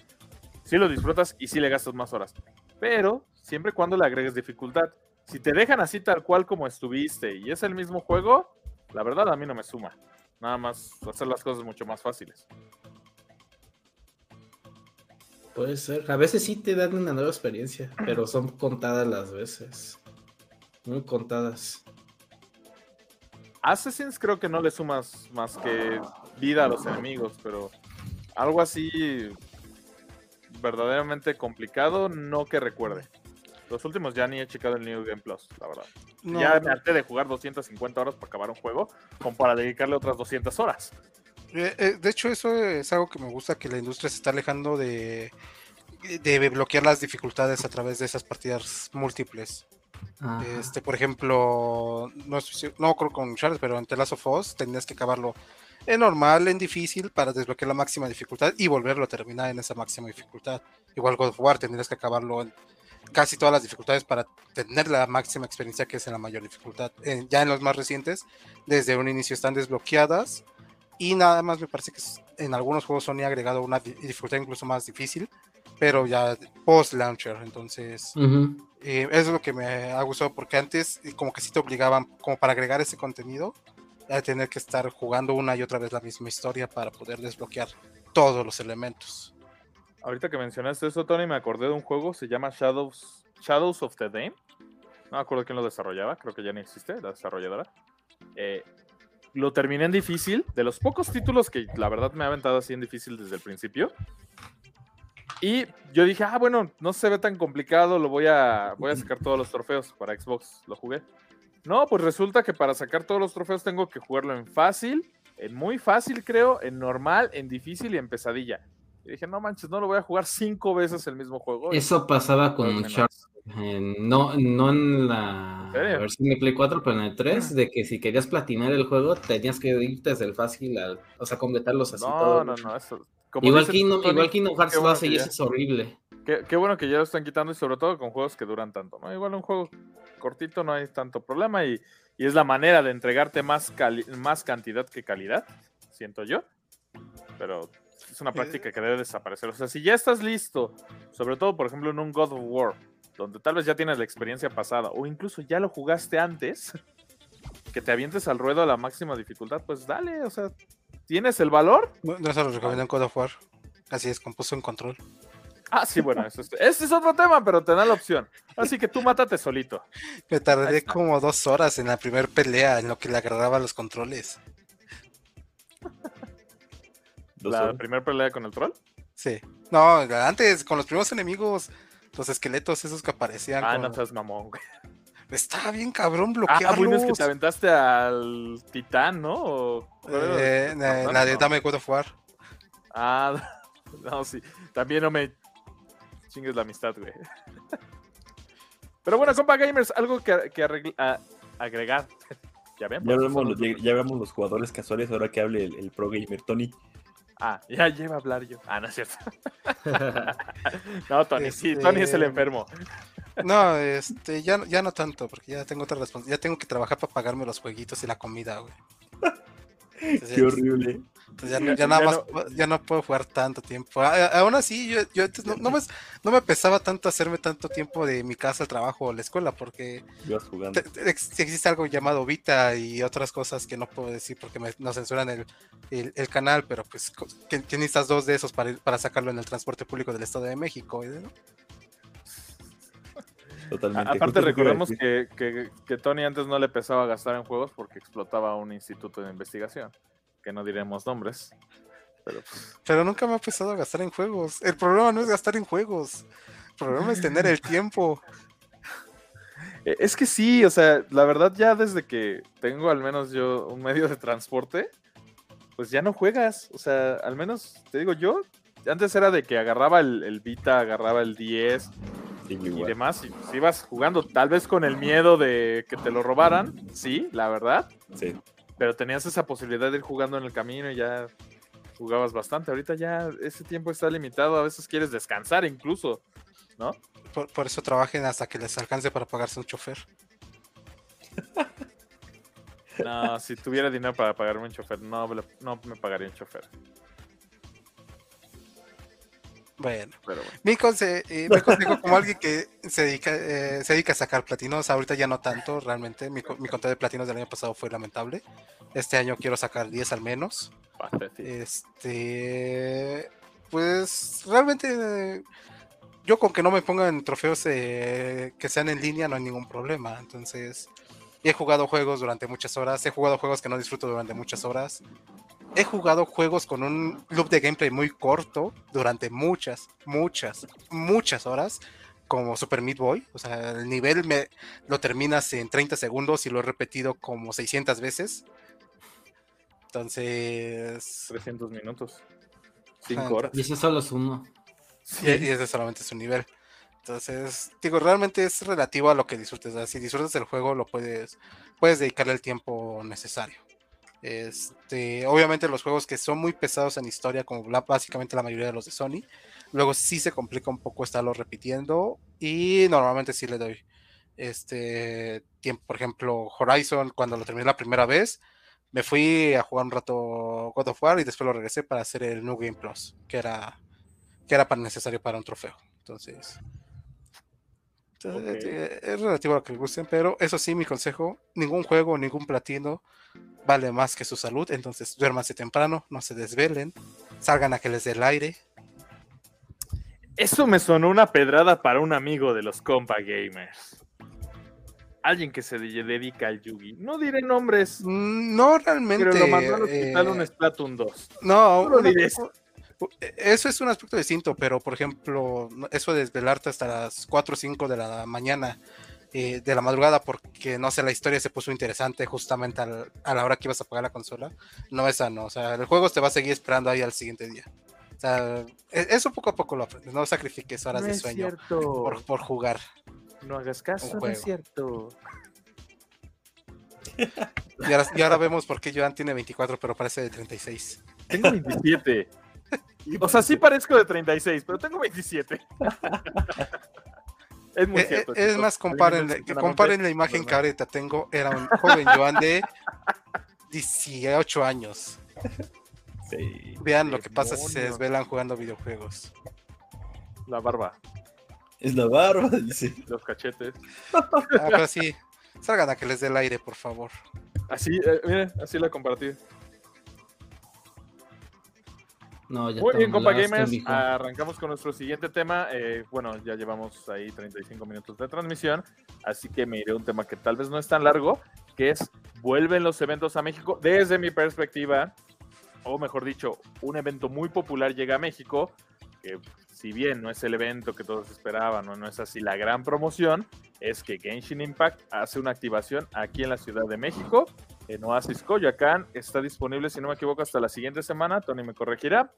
A: sí lo disfrutas y sí le gastas más horas. Pero siempre y cuando le agregues dificultad. Si te dejan así tal cual como estuviste y es el mismo juego, la verdad a mí no me suma. Nada más hacer las cosas mucho más fáciles.
E: Puede ser. A veces sí te dan una nueva experiencia, pero son contadas las veces. Muy contadas.
A: Assassins creo que no le sumas más que vida a los enemigos, pero algo así verdaderamente complicado, no que recuerde. Los últimos ya ni he checado el New Game Plus, la verdad.
D: No,
A: ya me harté de jugar 250 horas para acabar un juego, como para dedicarle otras 200 horas.
D: Eh, eh, de hecho, eso es algo que me gusta, que la industria se está alejando de, de bloquear las dificultades a través de esas partidas múltiples.
E: Ajá.
D: Este, por ejemplo, no, no creo con Charles, pero en The Last of Us tenías que acabarlo en normal, en difícil, para desbloquear la máxima dificultad y volverlo a terminar en esa máxima dificultad. Igual God of War tendrías que acabarlo en casi todas las dificultades para tener la máxima experiencia que es en la mayor dificultad. Ya en los más recientes, desde un inicio están desbloqueadas y nada más me parece que en algunos juegos Sony ha agregado una di- dificultad incluso más difícil, pero ya post launcher, entonces eh, eso es lo que me ha gustado porque antes como que sí te obligaban como para agregar ese contenido a tener que estar jugando una y otra vez la misma historia para poder desbloquear todos los elementos.
A: Ahorita que mencionaste eso, Tony, me acordé de un juego, se llama Shadows, Shadows of the Dame. No me acuerdo quién lo desarrollaba, creo que ya no existe, la desarrolladora. Eh, lo terminé en difícil, de los pocos títulos que la verdad me ha aventado así en difícil desde el principio. Y yo dije, ah, bueno, no se ve tan complicado, lo voy a, voy a sacar todos los trofeos para Xbox, lo jugué. No, pues resulta que para sacar todos los trofeos tengo que jugarlo en fácil, en muy fácil creo, en normal, en difícil y en pesadilla. Y dije, no manches, no lo voy a jugar cinco veces el mismo juego.
E: Eso pasaba con Uncharted. En- no, no en la versión de Play 4, pero en el 3, de que si querías platinar el juego, tenías que ir desde el fácil al, o sea, completarlos así
A: No,
E: todos.
A: no, no, eso. como
E: Igual,
A: dice
E: Kingdom,
A: Tony,
E: igual Kingdom Hearts lo hace
A: que
E: y eso es horrible.
A: Qué, qué bueno que ya lo están quitando y sobre todo con juegos que duran tanto, ¿no? Igual un juego cortito no hay tanto problema y, y es la manera de entregarte más, cali- más cantidad que calidad, siento yo. Pero es una práctica que debe desaparecer. O sea, si ya estás listo, sobre todo, por ejemplo, en un God of War, donde tal vez ya tienes la experiencia pasada o incluso ya lo jugaste antes, que te avientes al ruedo a la máxima dificultad, pues dale, o sea, ¿tienes el valor?
D: No, no se lo recomiendo en God of War. Así es, compuso en control.
A: Ah, sí, bueno, eso es, ese es otro tema, pero te da la opción. Así que tú mátate solito.
D: Me tardé como dos horas en la primera pelea en lo que le agarraba los controles.
A: La primera pelea con el troll.
D: Sí. No, antes, con los primeros enemigos, los esqueletos esos que aparecían.
A: Ah,
D: con-
A: no seas mamón, güey. [LAUGHS]
D: Estaba bien cabrón
A: Ah,
D: bloquearlos.
A: bueno, es que te aventaste al titán, ¿no?
D: Eh, eh, la de
A: No.
D: Dame God of War.
A: Ah, [LAUGHS] no, sí. También no me chingues la amistad, güey. [LAUGHS] Pero bueno, compa gamers, algo que, que arregl- a- agregar. Ya ven.
C: Ya los- ya hablamos los jugadores casuales, ahora que hable el, el pro gamer Tony.
A: Ah, [LAUGHS] ya lleva a hablar yo. Ah, no es cierto. [LAUGHS] no, Tony, sí,
D: Este-
A: Tony es el enfermo. [LAUGHS]
D: No, este, ya, no- ya no tanto, porque ya tengo otra responsabilidad. Ya tengo que trabajar para pagarme los jueguitos y la comida, güey. Entonces,
C: Qué horrible.
D: Pues ya, no- ya nada
A: Ya
D: más, pu- ya no puedo jugar tanto tiempo. A- a- aún así, yo, yo antes no, no me, no me pesaba tanto hacerme tanto tiempo de mi casa al trabajo o la escuela, porque te- te- existe algo llamado Vita y otras cosas que no puedo decir porque me, nos censuran el, el, el canal, pero pues que, que necesitas dos de esos para, ir- para sacarlo en el transporte público del Estado de México. ¿eh? [LAUGHS]
C: Totalmente.
A: Aparte, recordemos que, que Tony antes no le pesaba gastar en juegos porque explotaba un instituto de investigación. Que no diremos nombres. Pero pues,
D: Pero nunca me ha pesado a gastar en juegos. El problema no es gastar en juegos. El problema es tener el tiempo. [LAUGHS]
A: Eh, Es que sí, o sea, la verdad ya desde que tengo al menos yo un medio de transporte, pues ya no juegas. O sea, al menos, te digo yo, antes era de que agarraba el, el Vita, agarraba el 10
C: Sí,
A: y
C: igual.
A: demás, y pues ibas jugando, tal vez con el miedo de que te lo robaran, sí, la verdad,
C: Sí.
A: Pero tenías esa posibilidad de ir jugando en el camino y ya jugabas bastante. Ahorita ya ese tiempo está limitado, a veces quieres descansar incluso, ¿no?
D: Por, por eso trabajen hasta que les alcance para pagarse un chofer. [LAUGHS]
A: No, si tuviera dinero para pagarme un chofer, no, no me pagaría un chofer.
D: Bueno,
A: Pero bueno.
D: mi, conse- eh, mi consejo como alguien que se dedica, eh, se dedica a sacar platinos, ahorita ya no tanto, realmente. Mi, mi conteo de platinos del año pasado fue lamentable. Este año quiero sacar 10 al menos. Este, pues realmente yo con que no me pongan trofeos eh, que sean en línea no hay ningún problema. Entonces, he jugado juegos durante muchas horas, he jugado juegos que no disfruto durante muchas horas. He jugado juegos con un loop de gameplay muy corto durante muchas, muchas, muchas horas, como Super Meat Boy. O sea, el nivel me lo terminas en 30 segundos y lo he repetido como 600 veces. Entonces,
A: 300 minutos.
D: Ajá,
A: 5 horas.
E: Y ese solo es uno.
D: Y, y ese solamente su nivel. Entonces, digo, realmente es relativo a lo que disfrutes. Si disfrutas del juego, lo puedes, puedes dedicarle el tiempo necesario. Este, obviamente los juegos que son muy pesados en historia, como la- básicamente la mayoría de los de Sony, luego sí se complica un poco estarlo repitiendo. Y normalmente sí le doy este tiempo. Por ejemplo, Horizon, cuando lo terminé la primera vez, me fui a jugar un rato God of War y después lo regresé para hacer el New Game Plus, que era que era necesario para un trofeo. Entonces, es relativo a lo que les gusten, pero eso sí, mi consejo, ningún juego, ningún platino vale más que su salud, entonces duérmanse temprano, no se desvelen, salgan a que les dé el aire.
A: Eso me sonó una pedrada para un amigo de los compa gamers. Alguien que se de- dedica al Yugi. No diré nombres,
D: Mm, No realmente.
A: pero lo mandó al hospital
D: eh,
A: un Splatoon 2.
D: No,
A: No lo diré.
D: u- eso es un aspecto distinto, pero por ejemplo, eso de desvelarte hasta las 4 o 5 de la mañana, eh, de la madrugada, porque no sé, la historia se puso interesante justamente al- a la hora que ibas a pagar la consola, no es sano. O sea, el juego te va a seguir esperando ahí al siguiente día. O sea, e- eso poco a poco lo aprendes, no sacrifiques horas
A: No
D: de
A: es
D: sueño
A: cierto.
D: por, por jugar.
A: No hagas caso,
D: un
A: no es cierto.
D: Y ahora, y ahora vemos por qué Joan tiene 24, pero parece de 36.
A: Tengo 27. O sea, sí parezco de 36, pero tengo 27. [LAUGHS] es muy
D: Eh,
A: cierto.
D: eh, es más, comparen,
A: Alimenten
D: que comparen la imagen que ahorita tengo. Era un joven Joan de 18 años.
C: Sí.
D: Vean lo que pasa si se desvelan jugando videojuegos.
A: La barba,
C: Es la barba, dice.
A: los cachetes.
D: Ah, pero sí, salgan a que les dé el aire, por favor.
A: Así, eh, miren, así la compartí.
E: No, ya
A: Muy bien, compa gamers. Arrancamos con nuestro siguiente tema. Eh, bueno, ya llevamos ahí 35 minutos de transmisión, así que me iré a un tema que tal vez no es tan largo, que es vuelven los eventos a México. Desde mi perspectiva, o mejor dicho, un evento muy popular llega a México, que si bien no es el evento que todos esperaban, o no es así la gran promoción, es que Genshin Impact hace una activación aquí en la Ciudad de México, en Oasis Coyoacán. Está disponible, si no me equivoco, hasta la siguiente semana. Tony me corregirá.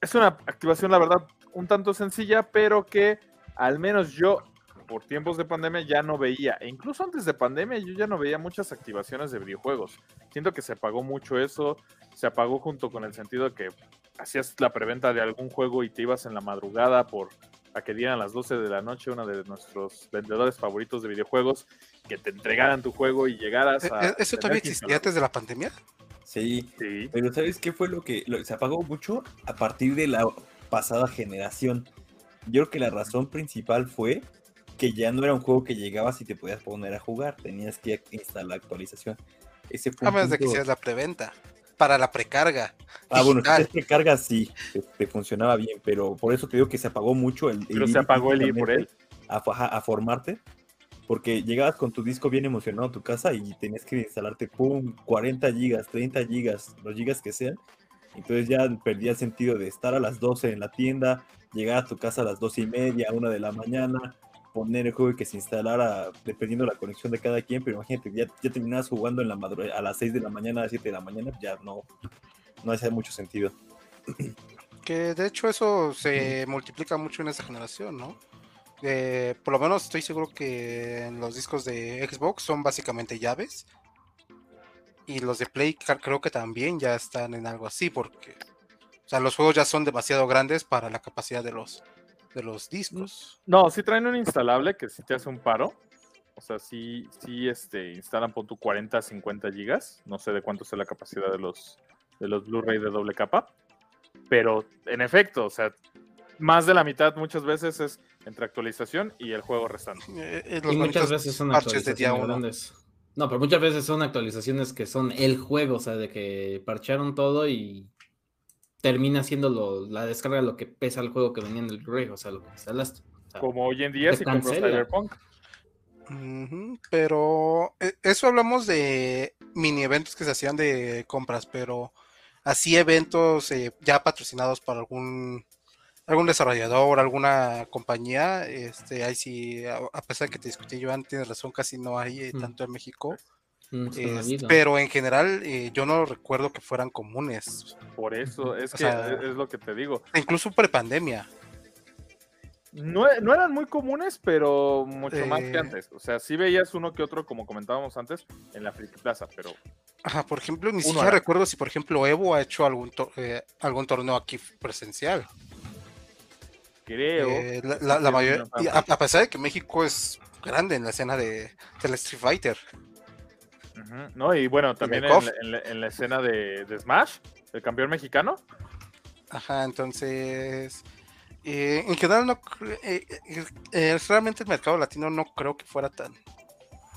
A: Es una activación, la verdad, un tanto sencilla, pero que al menos yo por tiempos de pandemia ya no veía, e incluso antes de pandemia yo ya no veía muchas activaciones de videojuegos. Siento que se apagó mucho eso, se apagó junto con el sentido de que hacías la preventa de algún juego y te ibas en la madrugada por a que dieran las 12 de la noche uno de nuestros vendedores favoritos de videojuegos que te entregaran tu juego y llegaras
D: ¿E-
A: a...
D: e- ¿Eso todavía existía antes de la pandemia?
C: Sí,
A: Sí.
C: pero ¿sabes qué fue lo que lo- se apagó mucho a partir de la pasada generación? Yo creo que la razón principal fue que ya no era un juego que llegabas y te podías poner a jugar, tenías que instalar la actualización. Ese fue
D: A menos de que hicieras la preventa. Para la precarga.
C: Ah, bueno, si te cargas sí, te, te funcionaba bien, pero por eso te digo que se apagó mucho el,
A: Pero
C: el
A: se
C: ir
A: apagó el ir por él.
C: A, a formarte, porque llegabas con tu disco bien emocionado a tu casa y tenías que instalarte, pum, 40 gigas, 30 gigas, los gigas que sean. Entonces ya perdía el sentido de estar a las 12 en la tienda, llegar a tu casa a las 12 y media, una de la mañana, poner el juego y que se instalara dependiendo de la conexión de cada quien, pero imagínate, ya, ya terminabas jugando en la madru- a las 6 de la mañana, a las 7 de la mañana, ya no, no hacía mucho sentido. [CLEARS THROAT]
D: Que de hecho eso se multiplica mucho en esta generación, ¿no? Eh, por lo menos estoy seguro que los discos de Xbox son básicamente llaves. Y los de Play creo que también ya están en algo así, porque o sea, los juegos ya son demasiado grandes para la capacidad de los, de los discos.
A: No, sí traen un instalable que sí te hace un paro. O sea, sí, sí este, instalan por tu 40, 50 gigas. No sé de cuánto sea la capacidad de los, de los Blu-ray de doble capa. Pero en efecto, o sea, más de la mitad muchas veces es entre actualización y el juego restante.
D: Eh, eh,
E: Y muchas veces son
D: parches de día
E: actualizaciones. No, pero muchas veces son actualizaciones que son el juego, o sea, de que parcharon todo y termina siendo lo- la descarga lo que pesa el juego que venía en el Blu-ray, o sea, lo que instalaste. O sea,
A: Como hoy en día si compras. Cyberpunk.
D: Ujú, pero eh, eso hablamos de mini eventos que se hacían de compras, pero así eventos eh, ya patrocinados por algún algún desarrollador, alguna compañía, este, ahí sí, a, a pesar de que te discutí yo antes, tienes razón, casi no hay eh,
E: Mm.
D: tanto en México,
E: no se me ha
D: es-
E: habido.
D: pero en general eh, yo no recuerdo que fueran comunes,
A: Por eso, es
D: O
A: que
D: sea-
A: es, es lo que te digo.
D: incluso prepandemia.
A: No, no eran muy comunes, pero mucho más que
D: Eh.
A: antes. O sea, sí veías uno que otro, como comentábamos antes, en la Friki Plaza, pero
D: Ajá, por ejemplo, ni siquiera recuerdo si, por ejemplo, Evo ha hecho algún, to- eh, algún torneo aquí presencial.
A: creo.
D: Eh, la, la- mayor- a, a pesar de que México es grande en la escena de, del Street Fighter.
A: No, y bueno, también en, la- en la- en la escena de, de Smash, el campeón mexicano.
D: Ajá, entonces. eh, en general, no eh, eh, realmente el mercado latino no creo que fuera tan.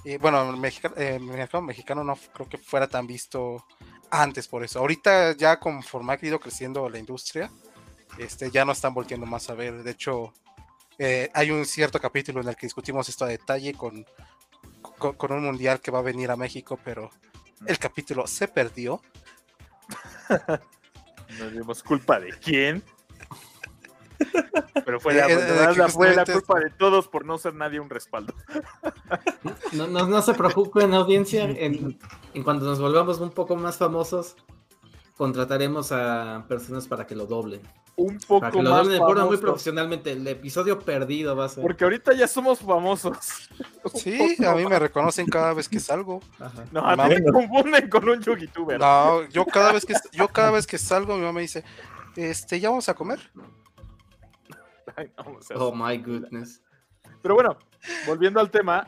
D: eh, bueno, el mexica- el mercado mexicano no creo que fuera tan visto antes por eso. Ahorita, ya conforme ha ido creciendo la industria, este, ya no están volteando más a ver. De hecho, hay un cierto capítulo en el que discutimos esto a detalle con, con, con un mundial que va a venir a México, pero el capítulo se perdió. [LAUGHS]
A: Nos dimos culpa de quién. [LAUGHS] Pero fue
D: Eh,
A: la,
D: eh,
A: la- fue la culpa de todos por no ser nadie un respaldo. [LAUGHS]
E: No, no, no se preocupen, audiencia. En, en cuanto nos volvamos un poco más famosos, contrataremos a personas para que lo doblen.
A: Un poco
E: Para que lo
A: más
E: doblen de forma muy profesionalmente. El episodio perdido va a ser.
A: Porque ahorita ya somos famosos. [LAUGHS]
D: Sí, a mí me reconocen cada vez que salgo.
E: Ajá.
A: No, a te
C: Bueno.
A: confunden con un youtuber.
D: No, yo cada vez que yo cada vez que salgo, mi mamá me dice, este, ya vamos a comer. [LAUGHS]
A: Ay, no, o sea,
E: Oh my goodness.
A: Pero bueno, volviendo al tema,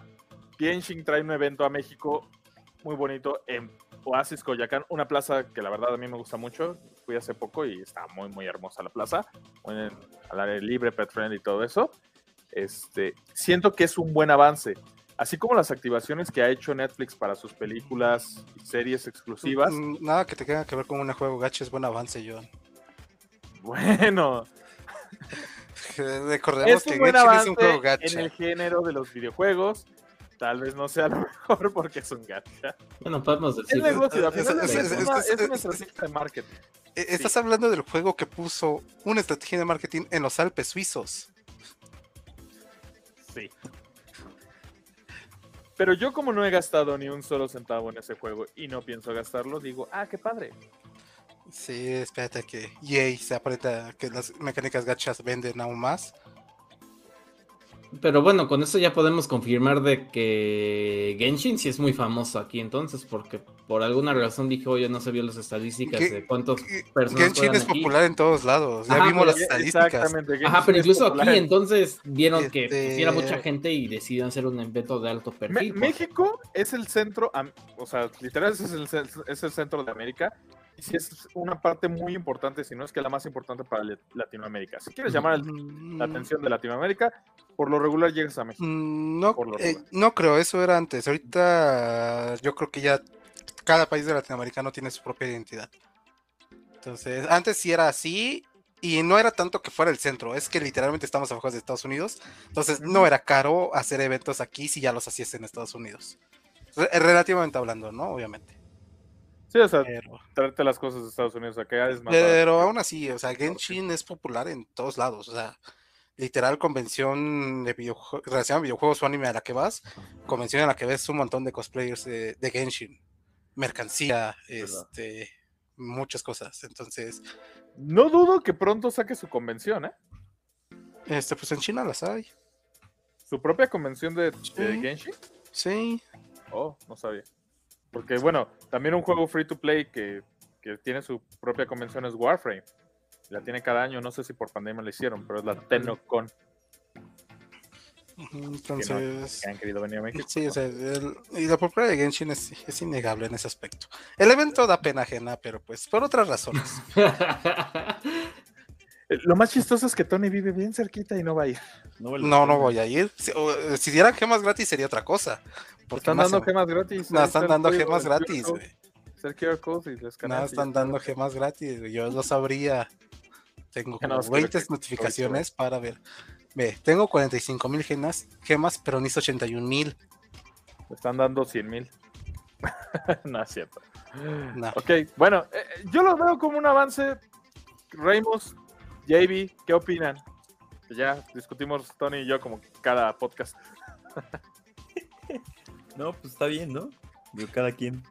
A: Genshin trae un evento a México muy bonito en Oasis Coyacán, una plaza que la verdad a mí me gusta mucho. Fui hace poco y está muy, muy hermosa la plaza. En- al libre, pet friendly y todo eso. Este, siento que es un buen avance. Así como las activaciones que ha hecho Netflix para sus películas y series exclusivas.
D: Mm, Nada que tenga que ver con un juego gacha es buen avance, John. [LAUGHS]
A: Bueno, [LAUGHS]
D: Recordemos
A: es
D: que
A: buen
D: es un juego
A: en
D: gacha.
A: el género de los videojuegos. Tal vez no sea [LAUGHS] lo mejor porque es un gacha.
E: Bueno, podemos
A: Es
E: decir.
A: negocio,
D: es-
A: final
D: es- es-
A: es
D: es-
A: una-
D: es-
A: es una
D: es-
A: estrategia de marketing.
D: Eh, Estás hablando del juego que puso una estrategia de marketing en los Alpes suizos.
A: Sí. Pero yo como no he gastado ni un solo centavo en ese juego y no pienso gastarlo, digo, ah, qué padre.
D: Sí, espérate que EA se aprieta que las mecánicas gachas venden aún más.
E: Pero bueno, con eso ya podemos confirmar de que Genshin sí es muy famoso aquí entonces, porque por alguna razón dije, oye, no se vio las estadísticas
D: ¿Qué-
E: de cuántos
D: Que-
E: personas
D: Genshin es
E: aquí.
D: popular en todos lados. Ya
E: Ajá,
D: vimos
E: pero
D: las estadísticas.
A: Exactamente.
E: Ajá,
A: Genshin
E: pero
A: es
E: incluso aquí
A: en-
E: entonces vieron que pues,
D: Este-
E: sí era mucha gente y decidieron hacer un evento de alto
A: Me-
E: perfil.
A: México es el centro, o sea, literal es el, es el centro de América. Sí es una parte muy importante, si no es que la más importante para Latinoamérica. Si quieres llamar el- la atención de Latinoamérica, por lo regular llegas a México.
D: Mm, No, eh, no creo, eso era antes. Ahorita yo creo que ya cada país de Latinoamérica tiene su propia identidad. Entonces, antes sí era así y no era tanto que fuera el centro, es que literalmente estamos abajo de Estados Unidos. Entonces, no era caro hacer eventos aquí si ya los hacías en Estados Unidos. Re- relativamente hablando, ¿no? Obviamente.
A: Sí, o sea,
D: Pero,
A: traerte las cosas de Estados Unidos acá es más
D: pero
A: barato.
D: aún así, o sea, Genshin es popular en todos lados. O sea, literal convención de videojuegos, relacionada a videojuegos o anime a la que vas, convención en la que ves un montón de cosplayers de, de Genshin, mercancía, este, muchas cosas. Entonces,
A: No dudo que pronto saque su convención, ¿eh?
D: este, pues en China las hay.
A: Su propia convención de. Genshin.
D: Sí,
A: Oh, no sabía. Porque, bueno, también un juego free to play que, que tiene su propia convención es Warframe. La tiene cada año, no sé si por pandemia la hicieron, pero es la TennoCon
D: ujú, entonces,
A: que han querido venir a México.
D: sí, o sea, el- y la popularidad de Genshin es, es innegable en ese aspecto. El evento da pena ajena, pero pues por otras razones. [LAUGHS]
A: Eh, Lo más chistoso es que Tony vive bien cerquita y no va a ir.
C: No, vale
D: No, no voy a ir. Si, o, si dieran gemas gratis sería otra cosa. porque
A: Están dando
D: se-
A: gemas gratis.
D: No, están dando gemas gratis, güey. No, están dando gemas gratis. güey, Yo lo sabría. Tengo como
A: quiero
D: 20
A: que ahorita
D: notificaciones para ver. Ve, tengo 45 mil gemas, gemas, pero ni 81 mil.
A: Están dando 100 mil. [LAUGHS] no es cierto.
D: No.
A: Ok, bueno, eh, yo lo veo como un avance. Ramos, JB, ¿qué opinan? Ya discutimos Tony y yo como cada podcast. [LAUGHS]
C: No, pues está bien, ¿no? Digo, cada quien.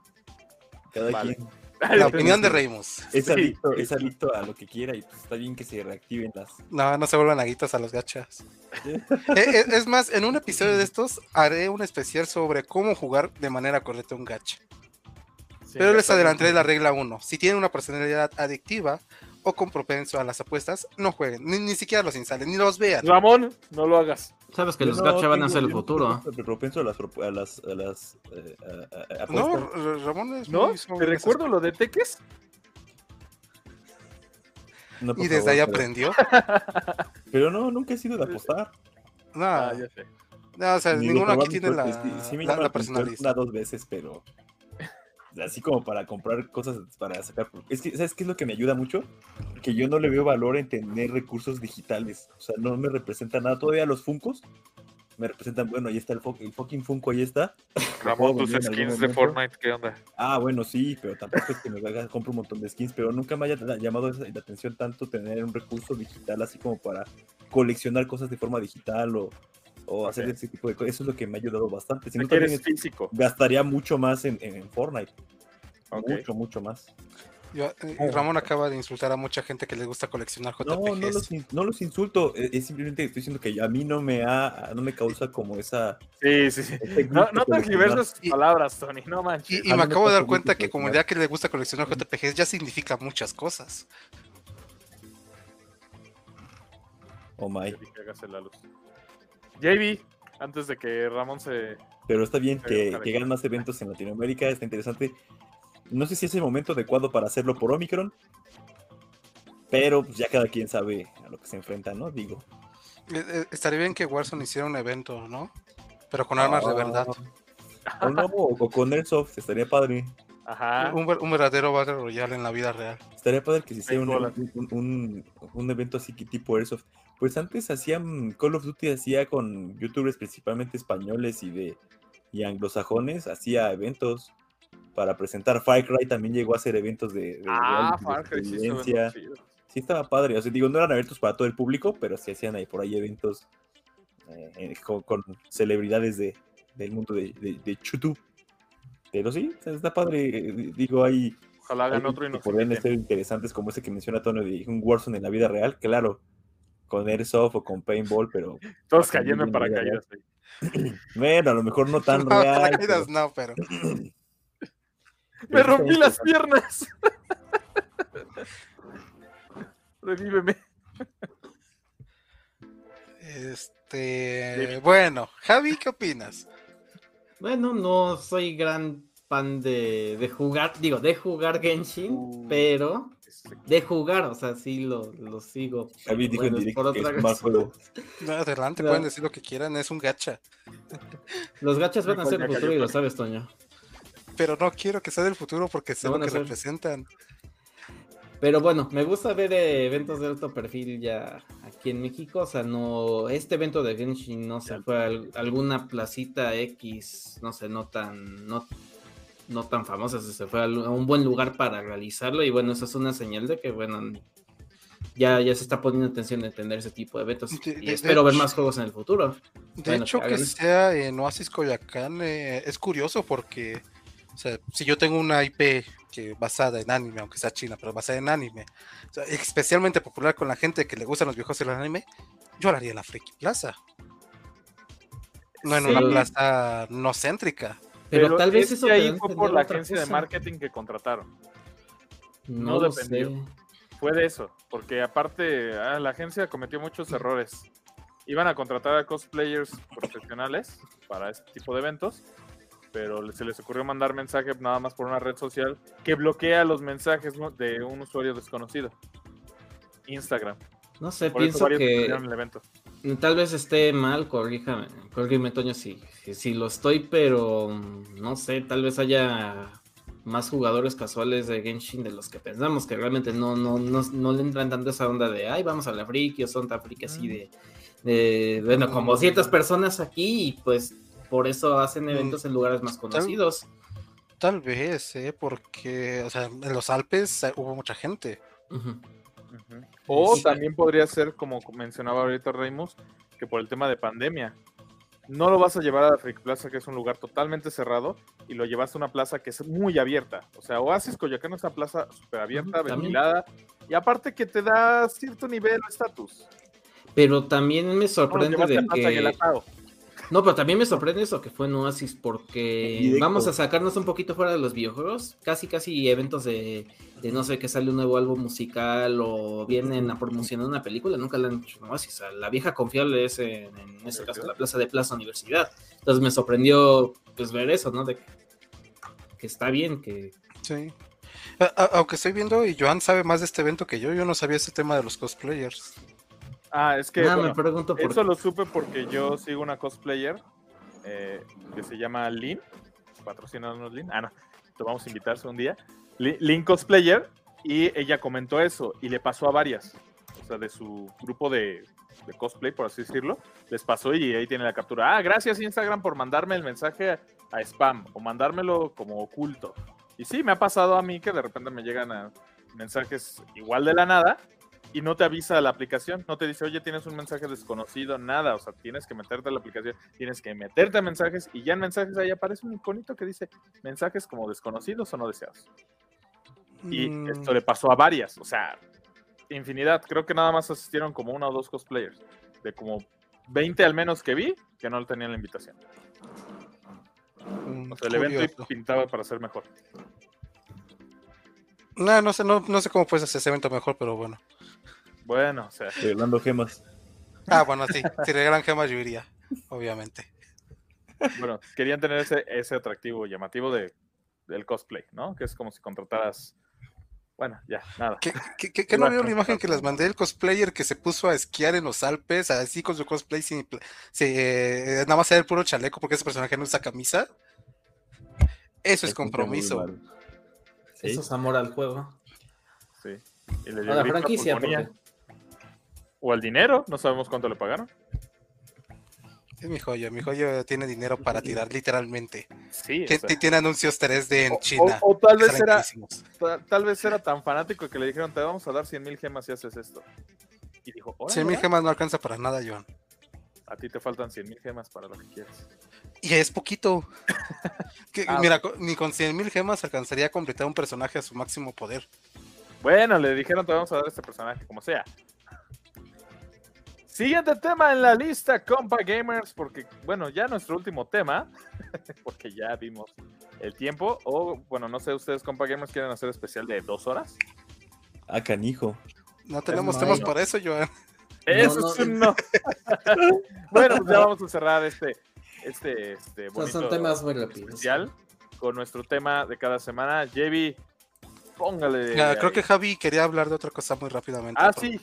C: Cada
A: Vale.
C: quien. [LAUGHS]
D: La opinión de Reimus.
C: Es,
A: Sí.
C: adicto, es adicto a lo que quiera y pues está bien que se reactiven las.
D: No, no se vuelvan aguitas a los gachas. [LAUGHS] Eh, eh, es más, en un episodio de estos haré un especial sobre cómo jugar de manera correcta un gacha.
A: Sí,
D: Pero les adelantaré la regla 1. Si tienen una personalidad adictiva o con propenso a las apuestas, no jueguen. Ni, ni siquiera los instalen, ni los vean.
A: Ramón, no lo hagas.
E: Sabes que
C: Yo
E: los
C: no
E: gacha van a ser el
C: no
E: futuro.
C: propenso a las, a las, a las eh, a- a-
D: No,
C: apuestas.
D: R- Ramón es
A: ¿No?
D: muy
A: ¿Te recuerdo lo de Teques?
C: No,
D: Y desde
C: favor,
D: ahí
C: pero-
D: aprendió. [LAUGHS]
C: Pero no, nunca he sido de apostar.
D: No,
A: Ah, ya sé.
D: no, o sea,
C: Ni
D: ninguno aquí tiene la,
C: suerte. Sí, sí me
D: la- la personalidad.
C: Una dos veces, pero así como para comprar cosas para sacar. Es que, ¿sabes qué es lo que me ayuda mucho? Que yo no le veo valor en tener recursos digitales. O sea, no me representa nada. Todavía los Funcos me representan, bueno, ahí está el, fucking Funko, ahí está.
A: Ramón, tus skins de. Fortnite, ¿qué onda?
C: Ah, bueno, sí, pero tampoco es que me haga, compro un montón de skins, pero nunca me haya la- llamado la atención tanto tener un recurso digital así como para coleccionar cosas de forma digital o, o hacer ese tipo de cosas. Eso es lo que me ha ayudado bastante. Si no,
A: eres físico.
C: gastaría mucho más en, en- en Fortnite. Mucho, mucho más.
D: Yo- eh, Ramón acaba de insultar a mucha gente que le gusta coleccionar
C: No, no
D: JPGs.
C: los, no los insulto, eh, es simplemente estoy diciendo que a mí no me ha, no me causa como esa...
A: Sí, sí, sí. No, no tergiverses palabras, Tony, no manches.
D: Y, me acabo de dar cuenta que comunidad que le gusta coleccionar JPGs ya significa muchas cosas.
C: Oh my.
A: JB, que hagas la luz. JB, antes de que Ramón se.
C: Pero está bien que, que hagan más eventos en Latinoamérica, está interesante. No sé si es el momento adecuado para hacerlo por Omicron, pero pues ya cada quien sabe a lo que se enfrenta, ¿no? Digo.
D: Eh, eh, Estaría bien que Warzone hiciera un evento, ¿no? Pero con armas de verdad.
C: O no, o con Airsoft, estaría padre.
A: Ajá.
D: Un, un verdadero Battle Royale en la vida real.
C: Estaría padre que se hiciera un,
A: bolas.
C: un, un- un evento así que tipo Airsoft. Pues antes hacían, Call of Duty hacía con youtubers principalmente españoles y de y anglosajones, hacía eventos para presentar Far Cry, también llegó a hacer eventos de, de
A: Ah, Far Cry sí
C: estaba padre. O sea, digo, no eran eventos para todo el público, pero sí hacían ahí por ahí eventos eh, eh, con, con celebridades de, del mundo de, de, de YouTube. Pero sí, está padre. eh, Digo, hay,
A: Ojalá hagan otro y nos
C: podrían ser interesantes como ese que menciona Tono de un Warzone en la vida real. Claro, con Airsoft o con Paintball, pero
A: Todos
C: Para
A: cayendo en
C: mira,
A: paracaídas. ahí. [CLEARS THROAT]
C: bueno, a lo mejor no tan [LAUGHS]
D: No,
C: real.
D: paracaídas
C: pero-
D: no, pero.
A: Me rompí las piernas. [LAUGHS] Revíveme.
D: Este. Bueno, Javi, ¿qué opinas?
E: Bueno, no soy gran fan de, de jugar, digo, de jugar Genshin,
A: Uh.
E: pero de jugar, o sea, sí lo, lo sigo.
C: Javi dijo en
E: Bueno, es
C: directo
E: por
C: que
E: otra
C: es más juego. [LAUGHS]
D: No, adelante,
E: No.
D: pueden decir lo que quieran, es un gacha.
E: Los gachas van a ser el futuro
A: cayó
E: y lo sabes, Toño.
D: Pero no quiero que sea del futuro porque sé
E: Lo
D: lo
E: van a
D: que
E: hacer.
D: representan.
E: Pero bueno, me gusta ver eh, eventos de alto perfil ya aquí en México. O sea, no. Este evento de Genshin no se fue al- alguna placita X, no sé, no tan. No, no tan famosa, se fue a un buen lugar para realizarlo. Y bueno, eso es una señal de que, bueno, ya, ya se está poniendo atención en tener ese tipo de eventos.
D: De-
E: y
D: de- de
E: espero ver
D: hecho-
E: más juegos en el futuro.
D: De
E: Bueno,
D: hecho,
E: que
D: sea en Oasis Coyacán eh, es curioso porque, o sea, si yo tengo una IP que basada en anime, aunque sea china, pero basada en anime, o sea, especialmente popular con la gente que le gustan los viejos del anime, yo la haría en la Friki Plaza. No en una plaza no céntrica.
E: Pero, tal vez
A: es
E: eso
A: que ahí fue por la agencia de marketing que contrataron.
E: No,
A: no dependió.
E: sé.
A: Fue de eso, porque aparte ah, la agencia cometió muchos errores. Iban a contratar a cosplayers profesionales para este tipo de eventos, pero se les ocurrió mandar mensaje nada más por una red social que bloquea los mensajes de un usuario desconocido. Instagram.
E: No sé,
A: Por
E: pienso que
A: el evento.
E: Tal vez esté mal, corríjame, corrígeme Toño si, si, si lo estoy, pero mm, no sé, tal vez haya más jugadores casuales de Genshin de los que pensamos, que realmente no, no, no, no le entran tanto esa onda de, ay, vamos a la friki o son tan friki así de, de, bueno, como ciertas personas aquí y pues por eso hacen eventos en lugares más conocidos.
D: Tal vez, ¿eh? porque, o sea, en los Alpes eh, hubo mucha gente.
A: O
E: Sí.
A: también podría ser, como mencionaba ahorita Reimus, que por el tema de pandemia, no lo vas a llevar a la Freak Plaza, que es un lugar totalmente cerrado, y lo llevas a una plaza que es muy abierta. O sea, Oasis Coyoacán es una plaza súper abierta, ventilada, y aparte que te da cierto nivel de estatus.
E: Pero también me sorprende de que... No, pero también me sorprende eso que fue en Oasis porque vamos a sacarnos un poquito fuera de los videojuegos, casi casi eventos de, de no sé que sale un nuevo álbum musical o vienen a promocionar una película, nunca la han hecho en Oasis, a la vieja confiable es en, en este caso la Plaza de Plaza Universidad. Entonces me sorprendió pues ver eso, ¿no? De que, que está bien, que
D: Sí. A- a- aunque estoy viendo, y Joan sabe más de este evento que yo, yo no sabía ese tema de los cosplayers.
A: Ah, es que
E: Nada,
A: bueno,
E: me pregunto por
A: eso lo supe porque yo sigo una cosplayer eh, que se llama Lin. Patrocínanos Lin. Ah, no. Te vamos a invitarse un día. Lin Cosplayer. Y ella comentó eso y le pasó a varias. O sea, de su grupo de, de cosplay, por así decirlo. Les pasó y ahí tiene la captura. Ah, gracias Instagram por mandarme el mensaje a, a spam o mandármelo como oculto. Y sí, me ha pasado a mí que de repente me llegan a mensajes igual de la nada y no te avisa la aplicación, no te dice, oye, tienes un mensaje desconocido, nada, o sea, tienes que meterte a la aplicación, tienes que meterte a mensajes y ya en mensajes ahí aparece un iconito que dice mensajes como desconocidos o no deseados. Y
D: Mm,
A: esto le pasó a varias, o sea, infinidad, creo que nada más asistieron como una o dos cosplayers, de como 20 al menos que vi, que no tenían la invitación.
D: mm,
A: O sea, el evento pintaba para ser mejor.
D: No, no sé, no, no sé cómo puedes hacer ese evento mejor, pero bueno.
A: Bueno, o sea,
C: Regalando gemas.
D: Ah, bueno, sí. Si regalan gemas, yo iría, obviamente.
A: bueno, querían tener ese, ese atractivo llamativo de, del cosplay, ¿no? Que es como si contrataras. Bueno, ya, nada.
D: ¿Qué, qué, qué- qué no vio la imagen que les mandé? El cosplayer que se puso a esquiar en los Alpes, así con su cosplay, sin, eh, nada más era el puro chaleco porque ese personaje no usa camisa. Eso es compromiso.
C: Sí.
E: eso es amor al juego.
A: Sí. Y le dio
E: A la franquicia,
A: pulmonía.
E: porque
A: O al dinero, no sabemos cuánto le pagaron.
D: Es mi joya, mi joya tiene dinero para tirar, [LAUGHS] literalmente.
A: Sí, o sea,
D: ti- Tiene anuncios 3D en
A: o-
D: China.
A: O, o tal vez era, tal vez era tan fanático que le dijeron, te vamos a dar 100 mil gemas si haces esto. Y dijo, "Órale,
D: 100 mil gemas no alcanza para nada, Joan.
A: a ti te faltan 100 mil gemas para lo que quieras.
D: Y es poquito. [LAUGHS] Que,
A: Ah,
D: mira, ni con 100 mil gemas alcanzaría a completar un personaje a su máximo poder.
A: Bueno, le dijeron, te vamos a dar este personaje, como sea. Siguiente tema en la lista, compa gamers, porque, bueno, ya nuestro último tema, [LAUGHS] porque ya vimos el tiempo, o, bueno, no sé, ustedes, compa gamers, quieren hacer especial de dos horas.
C: Ah, canijo.
D: No tenemos
E: no,
D: temas
E: no.
D: para eso, Joan.
A: Eso
E: no.
A: es un no. [LAUGHS] bueno, pues ya vamos a cerrar este, este, este
E: O sea, son
A: bonito
E: temas muy rápidos.
A: especial con nuestro tema de cada semana. JB, póngale.
D: Ya, creo que Javi quería hablar de otra cosa muy rápidamente.
A: Ah,
D: por-
A: sí.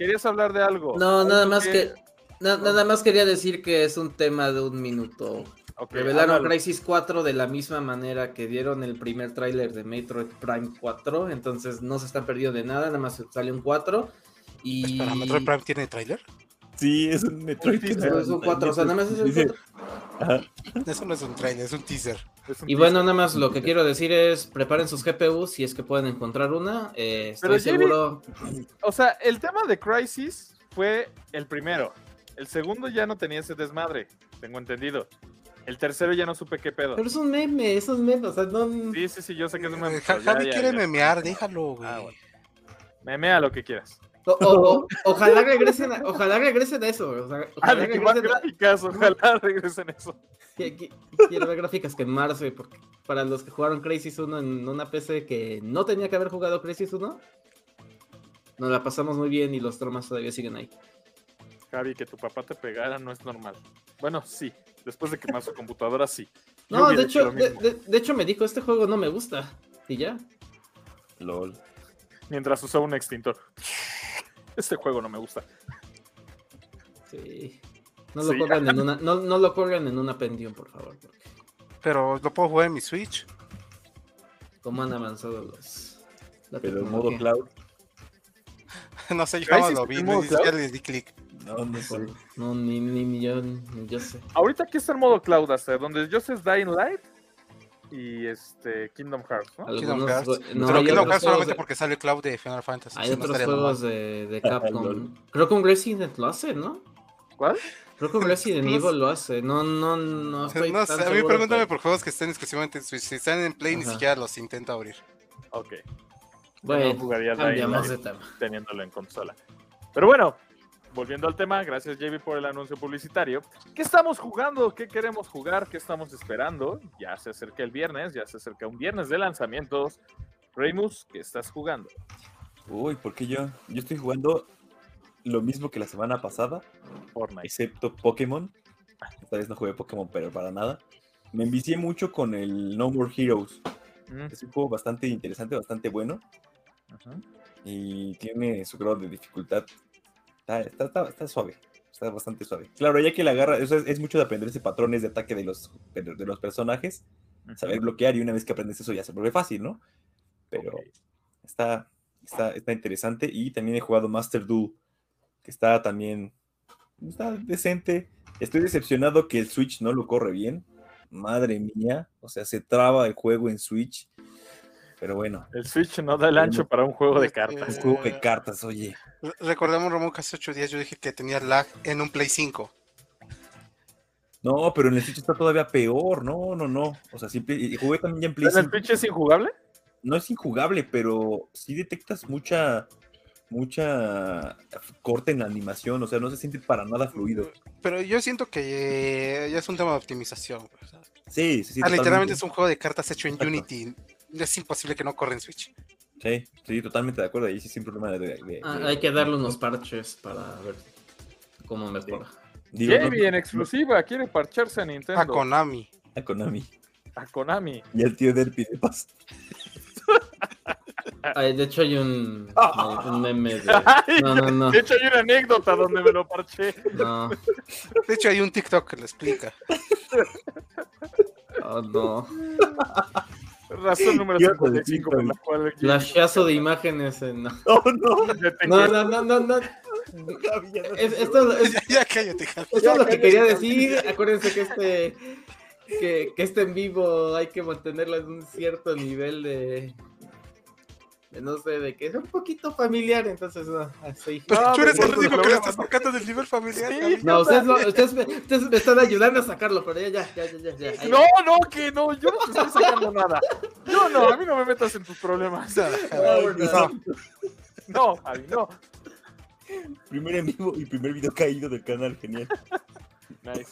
A: ¿Querías hablar de algo?
E: No, nada más que. na- nada más quería decir que es un tema de un minuto. Revelaron
A: háblalo.
E: Crisis 4 de la misma manera que dieron el primer tráiler de Metroid Prime 4, entonces no se están perdiendo de nada, nada más sale un 4 y
D: Espera, ¿Metroid Prime tiene tráiler?
C: Sí, es un Metroid.
E: es un 4, o sea, nada más es el
C: Dice-
E: 4.
C: Ajá.
D: Eso no es un tráiler, es un teaser.
A: Es un
E: Y bueno, nada más lo que quiero decir es preparen sus GPUs si es que pueden encontrar una. eh, estoy seguro.
A: O sea, el tema de Crisis fue el primero. El segundo ya no tenía ese desmadre, tengo entendido. El tercero ya no supe qué pedo.
E: Pero es un meme, es un meme, o sea, no.
A: Sí, sí, sí, yo sé que es un meme.
D: Eh, Javi
A: ya,
D: quiere
A: ya.
D: memear, déjalo, güey.
A: Ah, bueno. Memea lo que quieras.
E: O- o- o- [LAUGHS] ojalá regresen, a, ojalá regresen a eso. o sea, ojalá regresen a-
A: gráficas, ojalá [LAUGHS] regresen eso.
E: Qui- qui- Quiero ver gráficas que en marzo, porque para los que jugaron Crisis 1 en una PC que no tenía que haber jugado Crisis 1, nos la pasamos muy bien y los traumas todavía siguen ahí.
A: Javi, que tu papá te pegara no es normal. Bueno, sí. Después de quemar su computadora, sí. Yo
E: No, de
A: hecho
E: de- de hecho me dijo, este juego no me gusta. Y ya.
C: LOL.
A: Mientras usaba un extintor. Este juego no me gusta.
E: Sí. No lo
A: Sí.
E: corran en una, no, no lo corran en una pendión, por favor. porque
D: Pero lo puedo jugar en mi Switch.
E: Como han avanzado los. la
C: Pero en modo cloud. [LAUGHS]
D: no sé, yo jamás lo vi, ni siquiera le di clic.
C: No, no sé.
E: No, ni, ni, ni yo, ni yo sé.
A: Ahorita aquí está el modo cloud, hasta donde yo sé es Dying Light y este Kingdom Hearts, ¿no?
E: Algunos
D: Kingdom Hearts.
E: no,
D: Pero Kingdom Hearts solamente
E: de-
D: porque sale Cloud de Final Fantasy.
E: Hay
D: no
E: otros
D: estaría
E: juegos de, de. Capcom. Creo que un Resident lo hace, ¿no?
A: ¿Cuál?
E: Creo que un Resident
D: No sé.
E: Evil lo hace. No, no, no [LAUGHS] estoy
D: No
E: tan
D: sé, a mí pregúntame
E: pero-
D: por juegos que estén exclusivamente en Switch. Si están en Play, ni siquiera los intento abrir.
A: Ok.
E: Bueno,
A: no jugaría
E: cambiamos de tema.
A: teniéndolo en consola. Pero bueno, volviendo al tema, gracias JB por el anuncio publicitario. ¿Qué estamos jugando? ¿Qué queremos jugar? ¿Qué estamos esperando? Ya se acerca el viernes, ya se acerca un viernes de lanzamientos. Reymus, ¿qué estás jugando?
C: Uy, ¿por qué yo? Yo estoy jugando lo mismo que la semana pasada,
A: Fortnite.
C: excepto Pokémon. Esta vez no jugué Pokémon, pero para nada. Me envicié mucho con el No More Heroes.
A: Mm,
C: Es un juego bastante interesante, bastante bueno. Y tiene su grado de dificultad. Está, está, está- está suave. Está bastante suave. Claro, ya que la agarra, eso es, es mucho de aprenderse patrones de ataque de los, de, de los personajes. Saber bloquear y una vez que aprendes eso ya se vuelve fácil, ¿no? Pero está, está, está interesante. Y también he jugado Master Duel, que está también está decente. Estoy decepcionado que el Switch no lo corre bien. Madre mía, o sea, se traba el juego en Switch. Pero bueno,
A: El Switch no da el ancho para un juego de cartas.
C: es juego de cartas, oye.
D: Re- Recordemos, Ramón, que hace ocho días yo dije que tenía lag en un Play 5.
C: No, pero en el Switch está todavía peor. No, no, no. O sea, sí, y jugué también ya en Play
A: ¿En el
C: 5.
A: Switch es injugable?
C: No es injugable, pero sí detectas mucha, mucha corte en la animación. O sea, no se siente para nada fluido.
D: Pero yo siento que eh, ya es un tema de optimización. o sea,
C: Sí, sí, sí.
D: ah, literalmente es un juego de cartas hecho en
C: Exacto.
D: Unity. Es imposible que no corra en Switch.
C: Sí, sí, totalmente de acuerdo. Ahí sí sin problema de. de- de-
E: Ah,
C: de-
E: hay que darle unos parches para ver cómo mejora.
C: Digo, no-
A: JB en exclusiva quiere parcharse a Nintendo.
D: A Konami.
C: a Konami.
A: A Konami.
C: Y el tío del pide paso. [LAUGHS]
E: Ay, de hecho hay un, [LAUGHS] un meme de...
A: Ay,
E: No, no, no.
A: De hecho, hay una anécdota donde me lo parché.
E: No,
D: De hecho, hay un TikTok que lo explica.
E: oh, no. [LAUGHS]
A: Razón [LAUGHS] número
C: ¿Qué ibas a
A: 55 por la cual
E: Flashazo de imágenes en... No, [LAUGHS]
C: Oh, no. [LAUGHS]
E: no, no, no, no. no. Es- esto, es-
D: ya, ya cállate, Javi.
E: esto es lo que quería decir. Acuérdense que este... Que, que este en vivo hay que mantenerlo en un cierto nivel de... de no sé, de que es un poquito familiar, entonces no, así.
D: Pero
A: No,
D: tú eres
A: me
D: el único que lo estás sacando del nivel familiar.
A: Sí.
E: No, ustedes, lo- ustedes, me, ustedes me están ayudando a sacarlo, pero ya, ya, ya, ya, ya.
A: No, no, que no, yo no te estoy sacando nada. No, no, a mí no me metas en tus problemas.
E: No,
D: no.
A: No, Javi, no.
C: Primer en vivo y primer video caído del canal, genial.
A: Nice.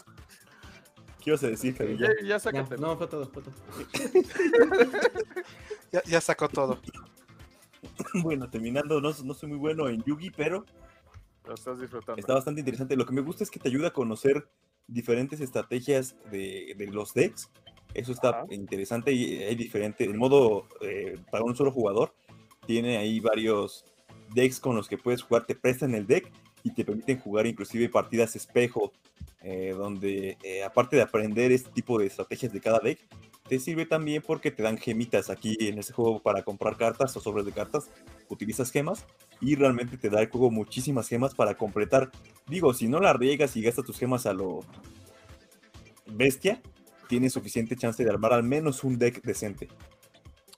C: ¿Qué ibas a decir, Javi?
A: Ya,
C: Ya.
A: sácate.
E: no, fue todo, fue todo. [LAUGHS]
D: Ya, ya sacó todo. [LAUGHS]
C: Bueno, terminando, no, no soy muy bueno en Yugi, pero
A: Lo estás disfrutando.
C: está bastante interesante. Lo que me gusta es que te ayuda a conocer diferentes estrategias de, de los decks. Eso está
A: Ajá.
C: interesante y hay diferente. El modo eh, para un solo jugador tiene ahí varios decks con los que puedes jugar. Te prestan el deck y te permiten jugar inclusive partidas espejo, eh, donde eh, aparte de aprender este tipo de estrategias de cada deck, te sirve también porque te dan gemitas aquí en este juego para comprar cartas o sobres de cartas. Utilizas gemas y realmente te da el juego muchísimas gemas para completar. Digo, si no la riegas y gastas tus gemas a lo bestia, tienes suficiente chance de armar al menos un deck decente.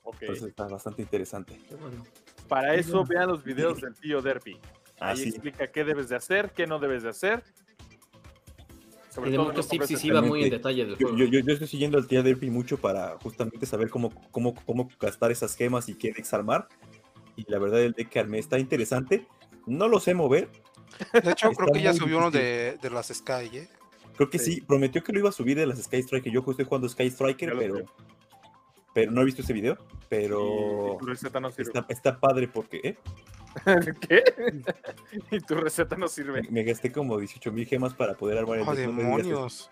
A: Ok.
C: Entonces está bastante interesante.
E: Bueno.
A: Para eso vean los videos del tío Derpy. Ahí
C: Así.
A: explica qué debes de hacer, qué no debes de hacer. Sobre
E: Y de
A: todo
E: muchos tips y sí va muy en detalle del
C: Yo,
E: juego.
C: yo, yo- yo estoy siguiendo al tía Derpy mucho para justamente saber cómo, cómo, cómo, gastar esas gemas y qué decks armar. Y la verdad, el deck que armé está interesante. No lo sé mover.
D: De hecho,
C: Está
D: creo que ya subió uno de, de las Sky, ¿eh?
C: Creo que
A: Sí.
C: sí. Prometió que lo iba a subir de las Sky Striker. Yo estoy jugando Sky Striker, pero,
A: veo.
C: Pero no he visto ese video. Pero
A: y tu receta no sirve.
C: está, está padre porque ¿eh? [LAUGHS]
A: ¿Qué? [LAUGHS] y tu receta no sirve.
C: me, me gasté como 18 mil gemas para poder armar el
D: ¡Oh, demonios!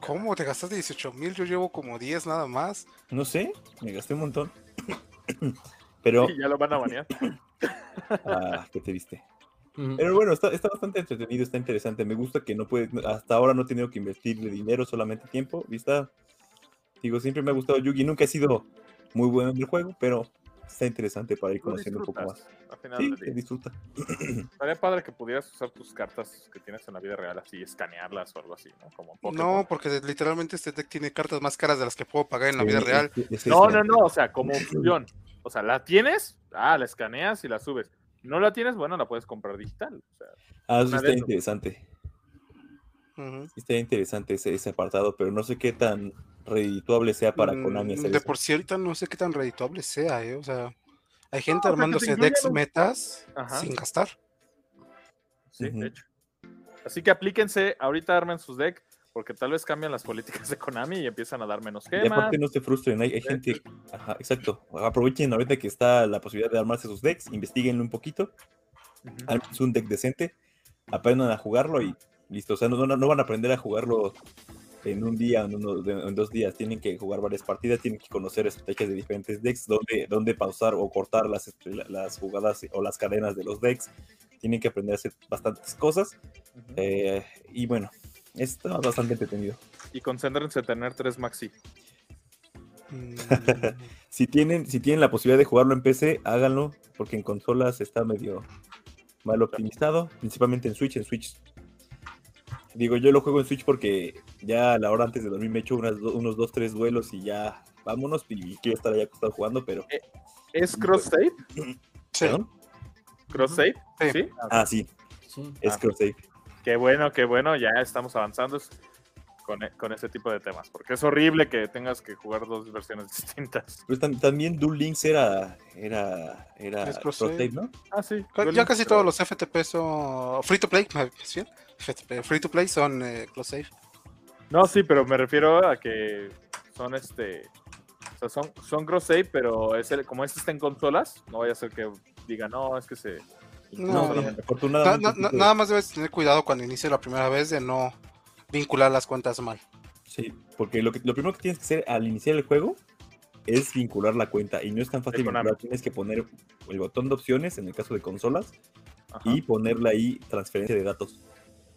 D: ¿Cómo? ¿Te gastaste 18 mil? Yo llevo como 10 nada más.
C: No sé, me gasté un montón. [COUGHS] Pero,
A: Y ya lo van a banear. [COUGHS]
C: ah, qué triste. Pero bueno, está, está bastante entretenido, está interesante. Me gusta que no puede, hasta ahora no he tenido que invertirle dinero, solamente tiempo. Y está, digo, siempre me ha gustado Yugi. Nunca he sido muy bueno en el juego, pero está interesante para ir conociendo un poco más.
A: disfrutas, al final
C: Sí, se disfruta. [CLEARS THROAT]
A: Estaría padre que pudieras usar tus cartas que tienes en la vida real así, escanearlas o algo así, ¿no? Como Pokémon.
D: No, porque literalmente este deck tiene cartas más caras de las que puedo pagar en la
C: Sí,
D: vida real.
C: es- es
A: No, no, no, o sea, como [CLEARS THROAT] opción. O sea, la tienes, ah, la escaneas y la subes. No la tienes, bueno, la puedes comprar digital. O sea,
C: Ah, eso está interesante. Está interesante ese, ese apartado, pero no sé qué tan redituable sea para Konami
D: Mm,
C: hacer
D: De
C: eso.
D: por sí ahorita no sé qué tan redituable sea, ¿eh? O sea, hay gente
A: te
D: armándose decks
A: los-
D: metas
A: Ajá.
D: sin gastar.
A: sí, de hecho. Así que aplíquense, ahorita armen sus decks, porque tal vez cambian las políticas de Konami y empiezan a dar menos
C: Y
A: gemas.
C: aparte no se frustren, hay, hay gente, ajá, exacto, aprovechen ahorita que está la posibilidad de armarse sus decks, investiguenlo un poquito, armense un deck decente, aprendan a jugarlo y listo, o sea, no, no- van a aprender a jugarlo en un día, en, uno- en dos días, tienen que jugar varias partidas, tienen que conocer estrategias de diferentes decks, dónde, dónde pausar o cortar las, este, las jugadas o las cadenas de los decks, tienen que aprender a hacer bastantes cosas, eh, y bueno, está bastante entretenido.
A: Y concéntrense en tener tres maxi. [LAUGHS]
C: Si tienen, si tienen la posibilidad de jugarlo en PC, háganlo, porque en consolas está medio mal optimizado, principalmente en Switch. En Switch, digo, yo lo juego en Switch porque ya a la hora antes de dormir me echo unas do- unos dos, tres duelos y ya vámonos. Y quiero estar allá acostado jugando, pero.
A: ¿Es cross save? [CLEARS THROAT]
D: sí.
C: ¿Perdón?
A: ¿Cross save?
D: Sí.
A: Sí.
C: Ah, sí,
E: Sí.
C: es
A: Ah.
C: cross save.
A: Qué bueno, qué bueno, ya estamos avanzando es- con, e- con ese tipo de temas, porque es horrible que tengas que jugar dos versiones [LAUGHS] distintas.
C: Pues tam- también Duel Links era. Era. Era
D: Es cross
C: cross
D: save.
C: save, ¿no?
A: Ah, sí. Duel
D: Ya
A: Links,
D: casi
A: pero-
D: todos los FTP son free to play. FTP, free to play son eh, close save.
A: No, sí, pero me refiero a que son este. O sea, son, son cross save, pero es el- como este está en consolas, no vaya a ser que diga, no, es que se.
D: No,
C: Afortunadamente.
D: na- na-
C: fue-
D: nada más debes tener cuidado cuando inicie la primera vez de no vincular las cuentas mal.
C: Sí, porque lo, que, lo primero que tienes que hacer al iniciar el juego es vincular la cuenta y no es tan fácil vincular. Tienes que poner el botón de opciones en el caso de consolas
A: Ajá.
C: y ponerle ahí transferencia de datos.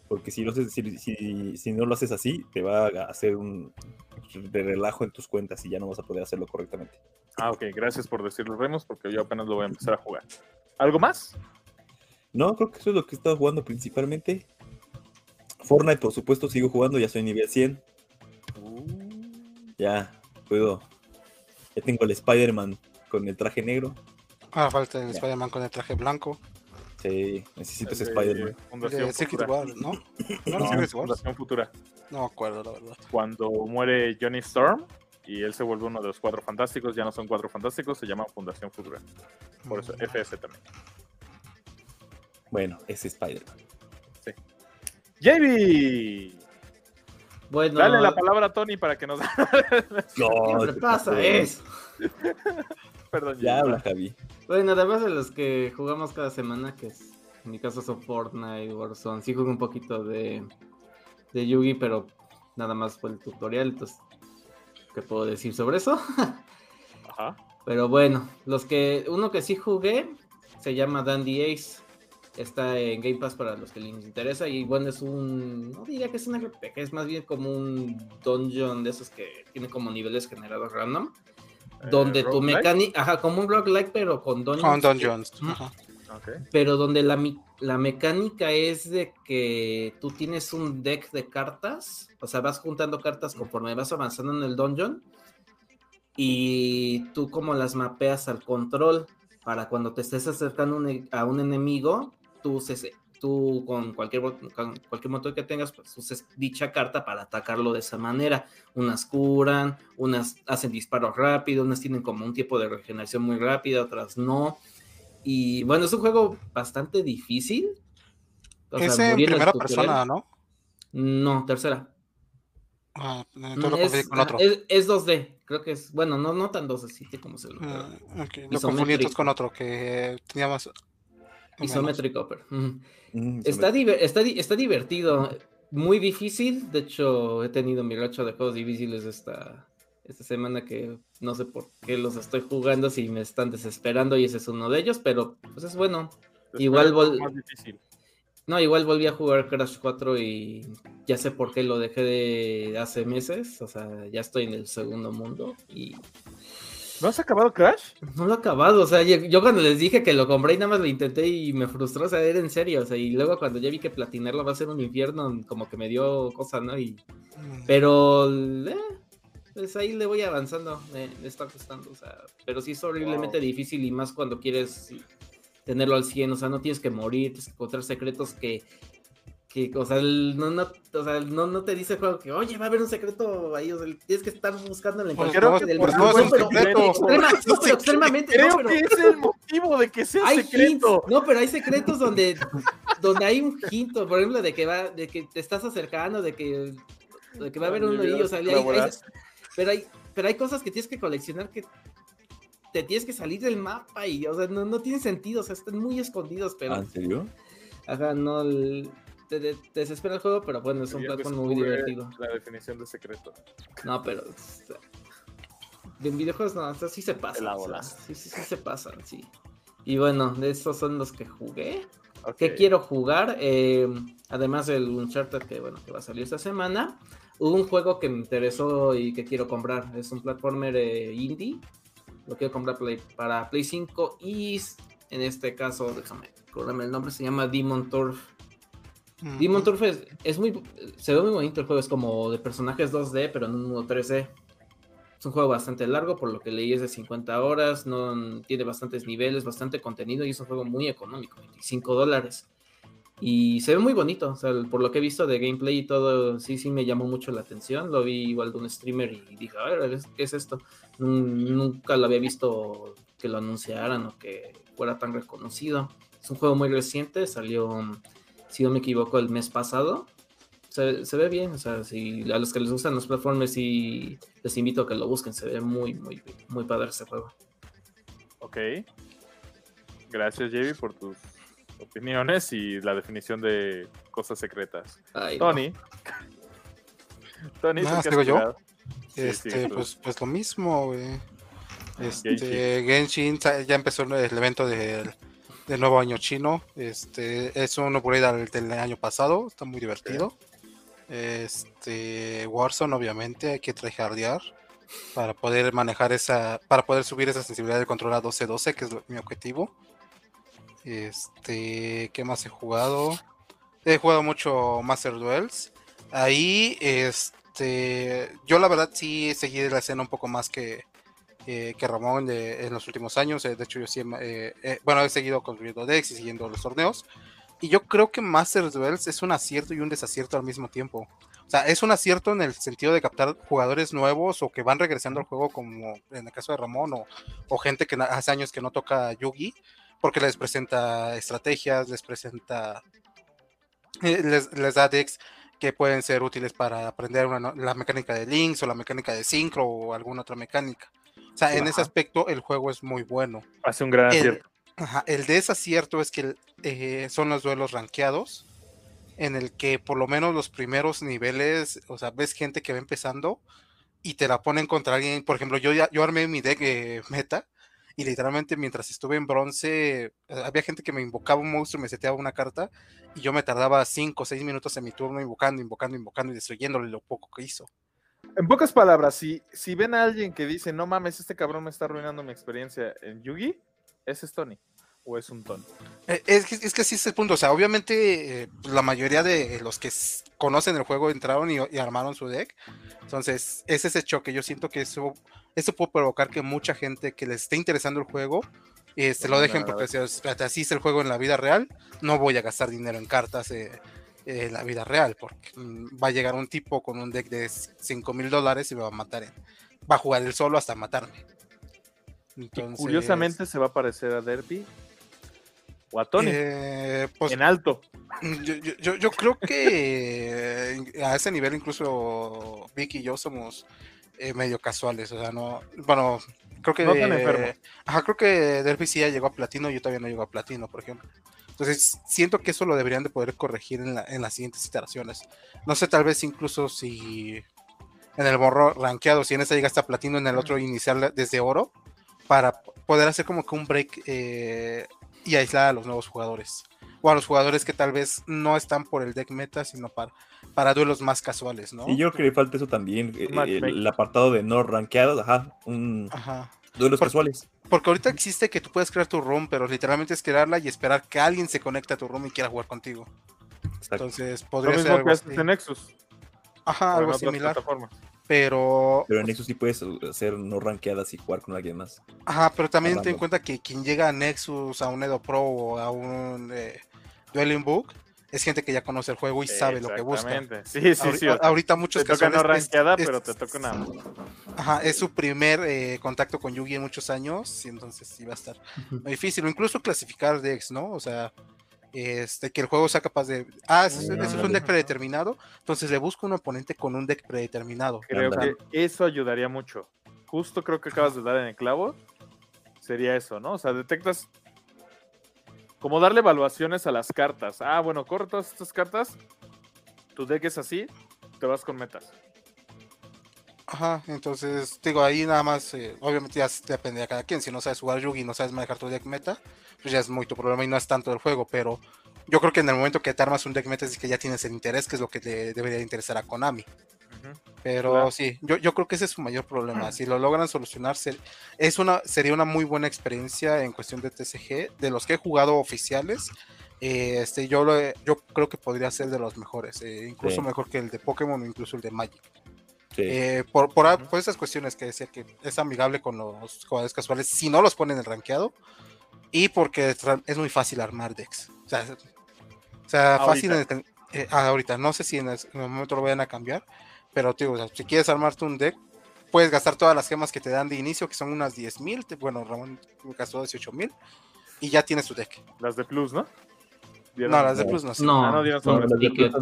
C: Porque si, lo haces- si, si- si no lo haces así, te va a hacer un de relajo en tus cuentas y ya no vas a poder hacerlo correctamente.
A: Ah, ok, gracias por decirlo, Remus, porque yo apenas lo voy a empezar a jugar. ¿Algo más?
C: No, creo que eso es lo que he estado jugando principalmente. Fortnite, por supuesto, sigo jugando, ya soy nivel 100. Ya puedo. Ya tengo el Spider-Man con el traje negro.
D: Ah, falta el. Spider-Man con el traje blanco.
C: Sí, necesito ese
A: El de
C: Spider-Man.
A: Fundación Futura.
D: ¿no?
A: No,
D: No, no, Secret.
A: Fundación Futura.
D: No me acuerdo, la verdad.
A: Cuando muere Johnny Storm y él se vuelve uno de los cuatro fantásticos, ya no son cuatro fantásticos, se llaman Fundación Futura. Por eso,
D: Mm.
A: FS también.
C: Bueno, ese Spider-Man.
A: JB.
E: Bueno,
A: Dale la palabra a Tony para que nos. [LAUGHS]
E: siempre
C: te
E: pasa
C: pasó.
A: Perdón,
C: Ya habla, Javi.
E: Bueno, además de los que jugamos cada semana, que es, en mi caso son Fortnite, Warzone, sí juego un poquito de, de Yugi, pero nada más fue el tutorial, entonces, ¿qué puedo decir sobre eso? [LAUGHS]
A: Ajá.
E: Pero bueno, los que, uno que sí jugué se llama Dandy Ace. Está en Game Pass para los que les interesa. Y bueno, es un. No diría que es un RPG, es más bien como un dungeon de esos que tiene como niveles generados random. Donde
A: Eh,
E: tu
A: roguelike.
E: mecánica. Ajá, como un roguelike, pero con dungeons.
D: Con Dungeons. Ajá.
E: Pero donde la, la mecánica es de que tú tienes un deck de cartas, o sea, vas juntando cartas conforme vas avanzando en el dungeon y tú como las mapeas al control para cuando te estés acercando un e- a un enemigo, tú, uses- tú con cualquier, con cualquier motor que tengas, pues uses dicha carta para atacarlo de esa manera. Unas curan, unas hacen disparos rápidos, unas tienen como un tiempo de regeneración muy rápida, otras no. Y bueno, es un juego bastante difícil. O sea,
D: Es en
E: morí el
D: primera persona, ¿no?
E: No, tercera.
D: Ah,
E: Mm,
D: lo
E: es,
D: con otro.
E: es- es 2D, creo que es, bueno, no, no tan 2D, sí, como se lo
D: Ah, ok, Lo confundí con otro que tenía más.
E: Pero. ujú.
C: Mm,
E: Está, diver- está, di- está divertido, muy difícil. De hecho, he tenido mi racha de juegos difíciles esta, esta semana que no sé por qué los estoy jugando, si me están desesperando y ese es uno de ellos, pero pues es bueno. Igual
A: espero
E: vol-
A: más difícil.
E: No, igual volví a jugar Crash 4 y ya sé por qué lo dejé de hace meses. O sea, ya estoy en el segundo mundo y
A: ¿No has acabado Crash?
E: no lo he acabado. O sea, yo, yo cuando les dije que lo compré y nada más lo intenté y me frustró, o sea, era en serio. O sea, y luego cuando ya vi que platinarlo va a ser un infierno, como que me dio cosa, ¿no? Y, pero, eh, pues ahí le voy avanzando, me, me está gustando. O sea, pero sí es horriblemente
A: Wow.
E: difícil y más cuando quieres tenerlo al 100. O sea, no tienes que morir, tienes que encontrar secretos que. Que o sea, el- no, no, o sea, no, no te dice el juego que, oye, va a haber un secreto ahí. O sea, tienes que estar buscando en
D: Pues
E: parte
A: que
E: del
A: por
E: mapa.
A: eso es un
E: pero-
A: secreto.
E: extrema- [LAUGHS] no, pero extremadamente. no,
A: Creo
E: pero-
A: que es el motivo de que sea
E: hay
A: secreto.
E: hints, no, pero hay secretos donde, donde hay un hint, por ejemplo, de que va, de que te estás acercando, de que, de que va a haber uno ahí, o sea, hay- hay-
A: Colaboras.
E: pero hay, pero hay cosas que tienes que coleccionar que te tienes que salir del mapa y, o sea, no, no tienen sentido, o sea, están muy escondidos, pero,
C: Ah, ¿En serio?
E: ajá, no, el- te, desespera el juego, pero bueno, es un platform muy divertido.
A: La definición de secreto.
E: No, pero, en videojuegos no, sea, sí se pasan,
A: la
E: o sea, sí, sí, sí se pasan, sí. Y bueno, de esos son los que jugué.
A: Ok.
E: ¿Qué quiero jugar? Eh, además del Uncharted que, bueno, que va a salir esta semana. Hubo un juego que me interesó y que quiero comprar. Es un platformer eh, indie. Lo quiero comprar Play- para Play 5 y en este caso, déjame acordarme el nombre, se llama Demon Turf. Demon Turf es, muy, se ve muy bonito el juego, es como de personajes 2D, pero en un mundo 3D. Es un juego bastante largo, por lo que leí es de 50 horas, no tiene bastantes niveles, bastante contenido y es un juego muy económico, 25 dólares. Y se ve muy bonito, o sea, por lo que he visto de gameplay y todo, sí, sí me llamó mucho la atención. Lo vi igual de un streamer y dije, a ver, ¿qué es esto? Nun- Nunca lo había visto que lo anunciaran o que fuera tan reconocido. Es un juego muy reciente, salió, si no me equivoco, el mes pasado. Se, se ve bien, o sea, si a los que les gustan los platformers y les invito a que lo busquen, se ve muy, muy, muy padre ese juego.
A: Ok. Gracias, JB, por tus opiniones y la definición de cosas secretas.
E: Ay, no.
A: Tony. [LAUGHS] Tony, ¿tú
D: Ah,
A: qué
D: ¿sigo yo?
A: Sí,
D: Este, pues, pues lo mismo, güey. Este,
A: Genshin.
D: Ya empezó el el evento del, del nuevo año chino. Este, es un upgrade al del año pasado, está muy divertido. Este, Warzone, obviamente, hay que tryhardear para poder manejar esa, para poder subir esa sensibilidad del control a 12-12, que es mi objetivo. Este, ¿qué más he jugado? He jugado mucho Master Duels. Ahí, este, yo la verdad sí seguí la escena un poco más que, eh, que Ramón de- en los últimos años. eh, de hecho, yo sí, eh, eh, bueno, he seguido construyendo decks y siguiendo los torneos. Y yo creo que Master Duels es un acierto y un desacierto al mismo tiempo. O sea, es un acierto en el sentido de captar jugadores nuevos o que van regresando al juego, como en el caso de Ramón, o, o gente que hace años que no toca Yugi. porque les presenta estrategias, les presenta, eh, les, les da decks que pueden ser útiles para aprender la mecánica de links o la mecánica de sincro o alguna otra mecánica. O sea, en ese aspecto el juego es muy bueno.
A: Hace un gran
D: El,
A: acierto.
D: ajá, el desacierto es que eh, son los duelos rankeados, en el que por lo menos los primeros niveles, o sea, ves gente que va empezando y te la ponen contra alguien. Por ejemplo, yo ya yo armé mi deck eh, meta y literalmente mientras estuve en bronce, había gente que me invocaba un monstruo, me seteaba una carta y yo me tardaba 5 o 6 minutos en mi turno invocando, invocando, invocando y destruyéndole lo poco que hizo.
A: En pocas palabras, si, si ven a alguien que dice, no mames, este cabrón me está arruinando mi experiencia en Yugi, ese es Tony. O es un Tony.
D: Eh, Es que, es que sí es el punto. O sea, obviamente eh, pues, la mayoría de los que conocen el juego entraron y, y armaron su deck. Entonces, es ese choque. Yo siento que eso, eso puede provocar que mucha gente que les esté interesando el juego eh, se lo dejen porque si así es el juego en la vida real. No voy a gastar dinero en cartas eh, la vida real porque mm, va a llegar un tipo con un deck de 5 mil dólares y me va a matar. en- va a jugar él solo hasta matarme.
A: Y curiosamente se va a parecer a Derby o a Tony.
D: eh, pues,
A: en alto.
D: Mm, Yo, yo- yo- creo que eh, a ese nivel incluso Vicky y yo somos eh, medio casuales, o sea, no, bueno, creo que
A: No tan enfermos.
D: ajá, creo que Derby sí ya llegó a platino, yo todavía no llego a platino, por ejemplo. Entonces, siento que eso lo deberían de poder corregir en, la- en las siguientes iteraciones. No sé, tal vez incluso si en el morro rankeado, si en esa llega hasta platino, en el otro iniciar desde oro, para poder hacer como que un break eh, y aislar a los nuevos jugadores. O a los jugadores que tal vez no están por el deck meta, sino para, para duelos más casuales, ¿no?
C: Y yo creo que le falta eso también, eh, el apartado de no rankeados, ajá, un
D: Ajá.
C: duelos casuales.
D: Porque ahorita existe que tú puedes crear tu room, pero literalmente es crearla y esperar que alguien se conecte a tu room y quiera jugar contigo.
C: Exacto.
D: Entonces
A: Lo
D: podría ser
A: mismo
D: algo
A: que haces
D: así.
A: en Nexus.
D: Ajá, algo similar. Pero,
C: Pero en eso sí puedes hacer no rankeadas y jugar con alguien más.
D: ajá, pero también ten en cuenta que quien llega a Nexus, a un Edo Pro o a un eh, Dueling Book, es gente que ya conoce el juego y sabe lo que busca.
A: Sí, sí, sí.
D: a- ahorita muchos
A: te toca no
D: es-
A: pero te toca una.
D: Ajá, es su primer eh, contacto con Yugi en muchos años, y entonces sí va a estar muy difícil. O incluso clasificar decks, ¿no? O sea, este, que el juego sea capaz de. Ah, eso, eso es un deck predeterminado. Entonces le busco un oponente con un deck predeterminado.
A: Creo que eso ayudaría mucho. Justo creo que acabas de dar en el clavo. Sería eso, ¿no? O sea, detectas. Como darle evaluaciones a las cartas. Ah, bueno, corre todas estas cartas. Tu deck es así. Te vas con metas.
D: Ajá, entonces, digo, ahí nada más, eh, obviamente ya depende de cada quien. Si no sabes jugar Yugi y no sabes manejar tu deck meta, pues ya es muy tu problema y no es tanto el juego. Pero yo creo que en el momento que te armas un deck meta es que ya tienes el interés, que es lo que le debería interesar a Konami. Pero
A: Claro.
D: sí, yo, yo creo que ese es su mayor problema. Si lo logran solucionar, ser- es una, sería una muy buena experiencia en cuestión de TCG. De los que he jugado oficiales, eh, este, yo, lo yo creo que podría ser de los mejores, eh, incluso
C: Sí.
D: mejor que el de Pokémon o incluso el de Magic.
C: Sí.
D: Eh, por, por, a-
A: Ujú.
D: por esas cuestiones que decía que es amigable con los jugadores casuales si no los ponen en el rankeado y porque es muy fácil armar decks. O sea, o sea, fácil en el- eh, ah, ahorita. No sé si en el, en el momento lo vayan a cambiar, pero tío, o sea, si quieres armarte un deck, puedes gastar todas las gemas que te dan de inicio, que son unas 10 mil. Bueno, Ramón gastó 18 mil y ya tienes tu deck.
A: Las de Plus, ¿no?
D: No,
A: Dieron-
D: las de
C: no.
D: Plus no sirven.
E: No,
A: Ah, no
E: son
A: sobres.
D: Ajá,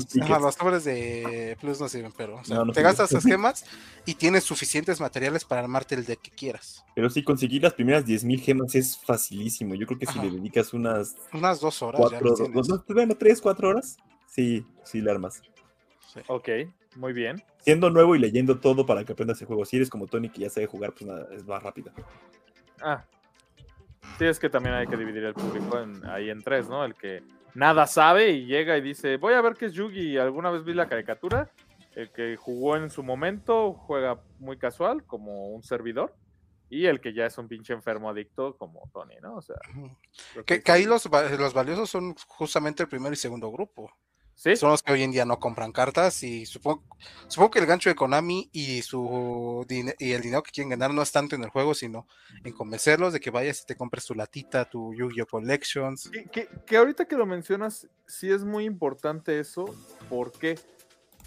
C: tickets.
D: los sobres de Plus no sirven, pero o sea,
C: No, no
D: te gastas esas [LAUGHS] gemas y tienes suficientes materiales para armarte el deck que quieras.
C: Pero sí, conseguir las primeras 10.000 gemas es facilísimo. Yo creo que si
D: Ajá.
C: le dedicas unas
D: Unas dos horas. ya
C: 4,
D: las tienes.
C: no, bueno, 3, 4 horas, sí, sí le armas.
D: Sí.
A: Ok, muy bien.
C: Siendo nuevo y leyendo todo para que aprendas el juego. Si eres como Tony que ya sabe jugar, pues nada, es más rápido.
A: Ah. Sí, es que también hay que dividir el público en- ahí en tres, ¿no? El que nada sabe y llega y dice, voy a ver qué es Yugi. ¿Alguna vez vi la caricatura? El que jugó en su momento, juega muy casual, como un servidor. Y el que ya es un pinche enfermo adicto, como Tony, ¿no? O sea,
D: Que,
A: que
D: ahí los, los valiosos son justamente el primero y segundo grupo.
A: Sí,
D: Son los que hoy en día no compran cartas y supongo, supongo que el gancho de Konami y su y el dinero que quieren ganar no es tanto en el juego, sino en convencerlos de que vayas y te compres tu latita, tu Yu-Gi-Oh! Collections.
A: Que, que- que ahorita que lo mencionas, sí es muy importante eso. ¿Por qué?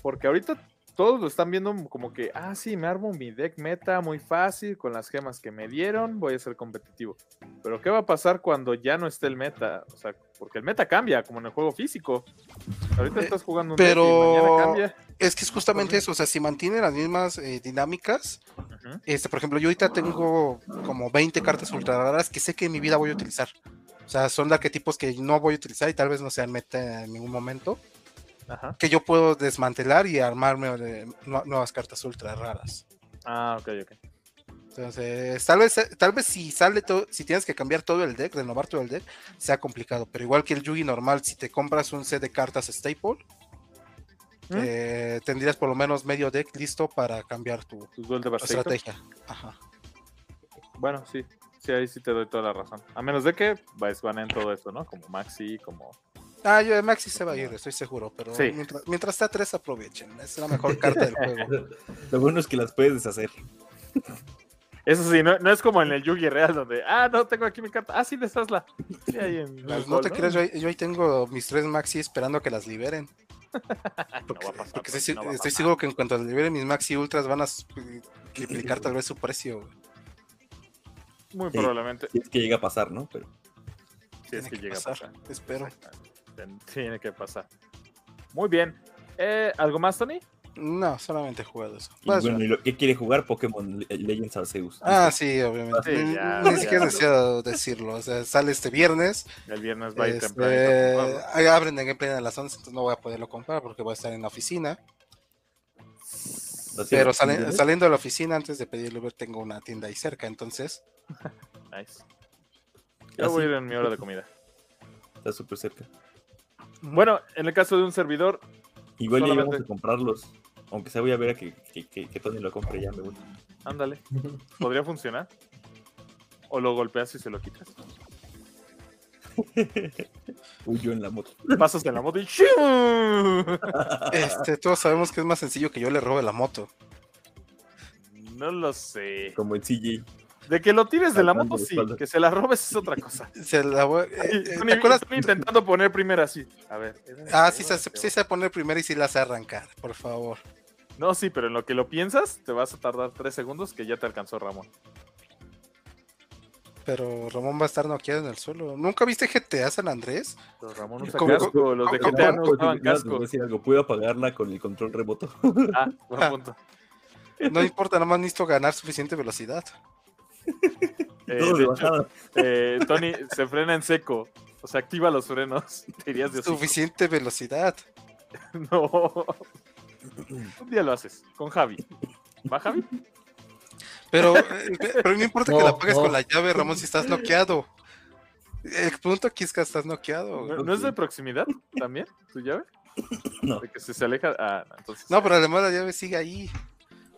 A: Porque ahorita todos lo están viendo como que, ah, sí, me armo mi deck meta muy fácil con las gemas que me dieron, voy a ser competitivo. Pero ¿qué va a pasar cuando ya no esté el meta? O sea, porque el meta cambia, como en el juego físico. Ahorita
D: Eh,
A: estás jugando un
D: pero-
A: y mañana cambia.
D: Es que es justamente eso, o sea, si mantiene las mismas eh, dinámicas,
A: Ujú.
D: este, por ejemplo, yo ahorita tengo como 20 cartas ultra raras que sé que en mi vida voy a utilizar. O sea, son de arquetipos que no voy a utilizar y tal vez no sean meta en ningún momento,
A: Ajá.
D: que yo puedo desmantelar y armarme de nuevas cartas ultra raras.
A: Ah, ok, ok.
D: Entonces, tal vez, tal vez si sale todo, si tienes que cambiar todo el deck, renovar todo el deck, sea complicado. Pero igual que el Yugi normal, si te compras un set de cartas Staple,
A: ¿Mm?
D: eh, tendrías por lo menos medio deck listo para cambiar tu estrategia. Ajá.
A: Bueno, sí. Sí, ahí sí te doy toda la razón. A menos de que vais en todo esto, ¿no? Como Maxi, como.
D: Ah, yo Maxi se va a ir, estoy seguro, pero
A: Sí.
D: mientras, mientras está 3 aprovechen, es la mejor carta del [LAUGHS] juego.
C: Lo bueno es que las puedes deshacer.
A: Eso sí, no, no es como en el Yugi real, donde, ah, no, tengo aquí mi carta. Ah, sí, deshazla. Sí, ahí en el
D: no te creas, yo, ahí- yo ahí tengo mis tres Maxi esperando a que las liberen. [LAUGHS] Porque,
A: va a pasar,
D: porque
A: pues,
D: estoy,
A: no va a
D: estoy seguro que en cuanto liberen mis Maxi Ultras van a s- triplicar tal vez su precio. güey.
A: Muy
C: Sí.
A: probablemente.
C: Si es que llega a pasar, ¿no? Pero
A: Si es que
D: que
A: llega
D: pasar,
A: a pasar.
D: espero.
A: Tiene que pasar. Muy bien. Eh, ¿Algo más, Tony?
D: No, solamente he jugado eso.
C: y bueno. ¿y lo que quiere jugar? Pokémon Le- Legends Arceus.
D: Ah, sí, obviamente.
A: Sí,
D: Ni-
A: ya,
D: Ni
A: ya.
D: siquiera necesito decirlo. O sea, sale este viernes.
A: El viernes va a ir
D: Este,
A: comprarlo.
D: ahí abren en gameplay a las 11, entonces no voy a poderlo comprar porque voy a estar en la oficina. Pero saliendo de la oficina, antes de pedirle Uber, tengo una tienda ahí cerca, entonces. [LAUGHS]
A: Nice. Yo
C: Ah,
A: voy a ir en mi hora de comida.
C: Está súper cerca.
A: Bueno, en el caso de un servidor,
C: Igual ya íbamos a comprarlos. Aunque sea voy a ver a que, que, que, que Tony lo compre ya, me voy.
A: ándale. [LAUGHS] ¿Podría funcionar? O lo golpeas y se lo quitas. [LAUGHS]
C: Huyó en la moto.
A: Pasas en la moto y ¡shiu! [LAUGHS]
D: Este, todos sabemos que es más sencillo que yo le robe la moto.
A: No lo sé.
C: Como en CJ.
A: De que lo tires de la moto, sí. Que se la robes es otra cosa.
D: Se la voy- eh, eh,
A: Tony-
D: ¿Te acuerdas?
A: Tony intentando poner primero así. A ver.
D: Ah, sí, se, sí se poner primero y sí la hace arrancar, por favor.
A: No, sí, pero en lo que lo piensas, te vas a tardar tres segundos que ya te alcanzó Ramón.
D: Pero Ramón va a estar noqueado en el suelo. ¿Nunca viste GTA San Andrés?
A: Pero Ramón usa
D: ¿Cómo-
A: casco. Los de
D: cómo-
A: GTA no
C: Puedo-
A: usaban casco.
C: decir algo. Puedo apagarla con el control remoto.
A: Ah, [LAUGHS] buen punto.
D: No importa, nada más necesito ganar suficiente velocidad.
A: Eh,
C: Todo
A: de hecho,
C: bajada.
A: eh, Tony se frena en seco. O sea, activa los frenos. [LAUGHS] Te irías de hocico.
D: Suficiente velocidad. [LAUGHS]
A: No. [CLEARS THROAT] Un día lo haces. Con Javi. ¿Va, Javi?
D: Pero, eh, pero no importa que la apagues
E: no.
D: con la llave, Ramón, si estás noqueado. El punto aquí es que estás noqueado.
A: ¿No, no es de proximidad también? ¿Tu llave?
C: No.
A: De que si se aleja. Ah, no, entonces.
D: No, pero además la llave sigue ahí.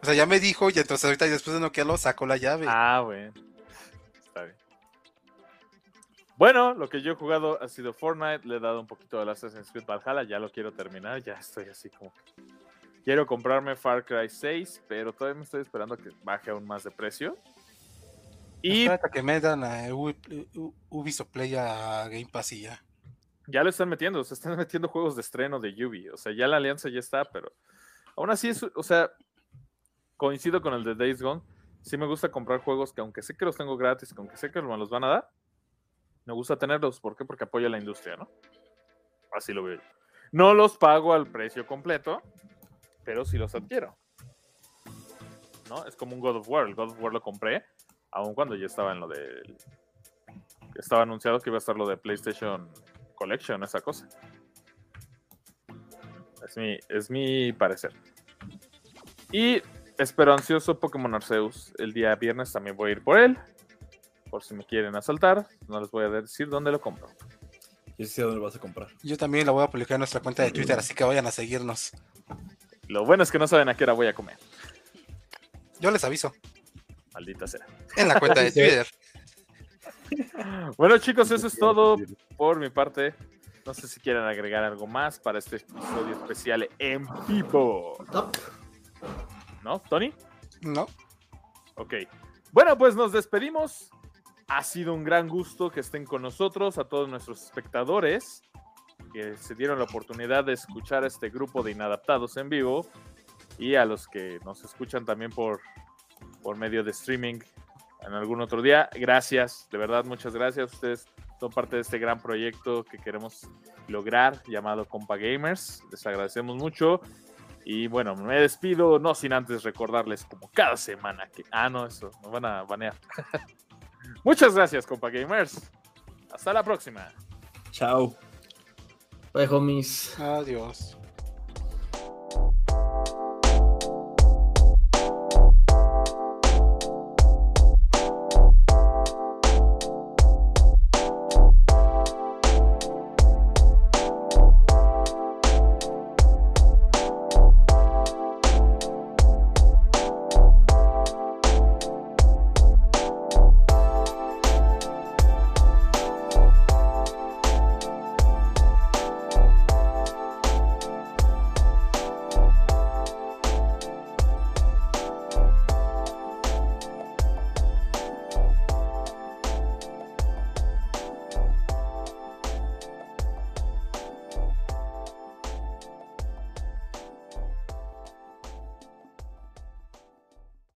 D: O sea, ya me dijo y entonces ahorita después de noquearlo saco la llave.
A: Ah, bueno. Está bien. Bueno, lo que yo he jugado ha sido Fortnite. Le he dado un poquito de Assassin's Creed Valhalla. Ya lo quiero terminar. Ya estoy así como. Quiero comprarme Far Cry 6, pero todavía me estoy esperando a que baje aún más de precio. Y
D: Espérate que me dan a Ubisoft Play a Game Pass y ya.
A: ya lo están metiendo, se están [LAUGHS] metiendo juegos de estreno de Yubi. O sea, ya la alianza ya está, pero aún así es, o sea, coincido con el de Days Gone. Sí me gusta comprar juegos que aunque sé que los tengo gratis, que aunque sé que me los van a dar, me gusta tenerlos. ¿Por qué? Porque apoya a la industria, ¿no? Así lo veo yo. No los pago al precio completo, pero sí los adquiero. ¿No? Es como un God of War. El God of War lo compré, aun cuando ya estaba en lo de... Estaba anunciado que iba a estar lo de PlayStation Collection, esa cosa. Es mi, es mi parecer. Y espero ansioso Pokémon Arceus. El día viernes también voy a ir por él. Por si me quieren asaltar, no les voy a decir dónde lo compro.
C: Yo sí sé dónde lo vas a comprar.
D: Yo también la voy a publicar en nuestra cuenta de Twitter, así que vayan a seguirnos.
A: Lo bueno es que no saben a qué hora voy a comer.
D: Yo les aviso.
A: Maldita sea.
D: En la cuenta de. [LAUGHS] Twitter.
A: Bueno, chicos, eso es todo por mi parte. No sé si quieren agregar algo más para este episodio especial en vivo.
E: Top.
A: ¿No, Tony?
D: ¿No?
A: Ok. Bueno, pues nos despedimos. Ha sido un gran gusto que estén con nosotros, a todos nuestros espectadores que se dieron la oportunidad de escuchar a este grupo de inadaptados en vivo. y a los que nos escuchan también por, por medio de streaming en algún otro día. Gracias, de verdad, muchas gracias. Ustedes son parte de este gran proyecto que queremos lograr llamado Compa Gamers. Les agradecemos mucho. Y bueno, me despido, no sin antes recordarles como cada semana que... Ah, no, eso, nos van a banear. [LAUGHS] Muchas gracias, Compa Gamers. Hasta la próxima.
C: Chao.
E: Bye, homies.
D: Adiós.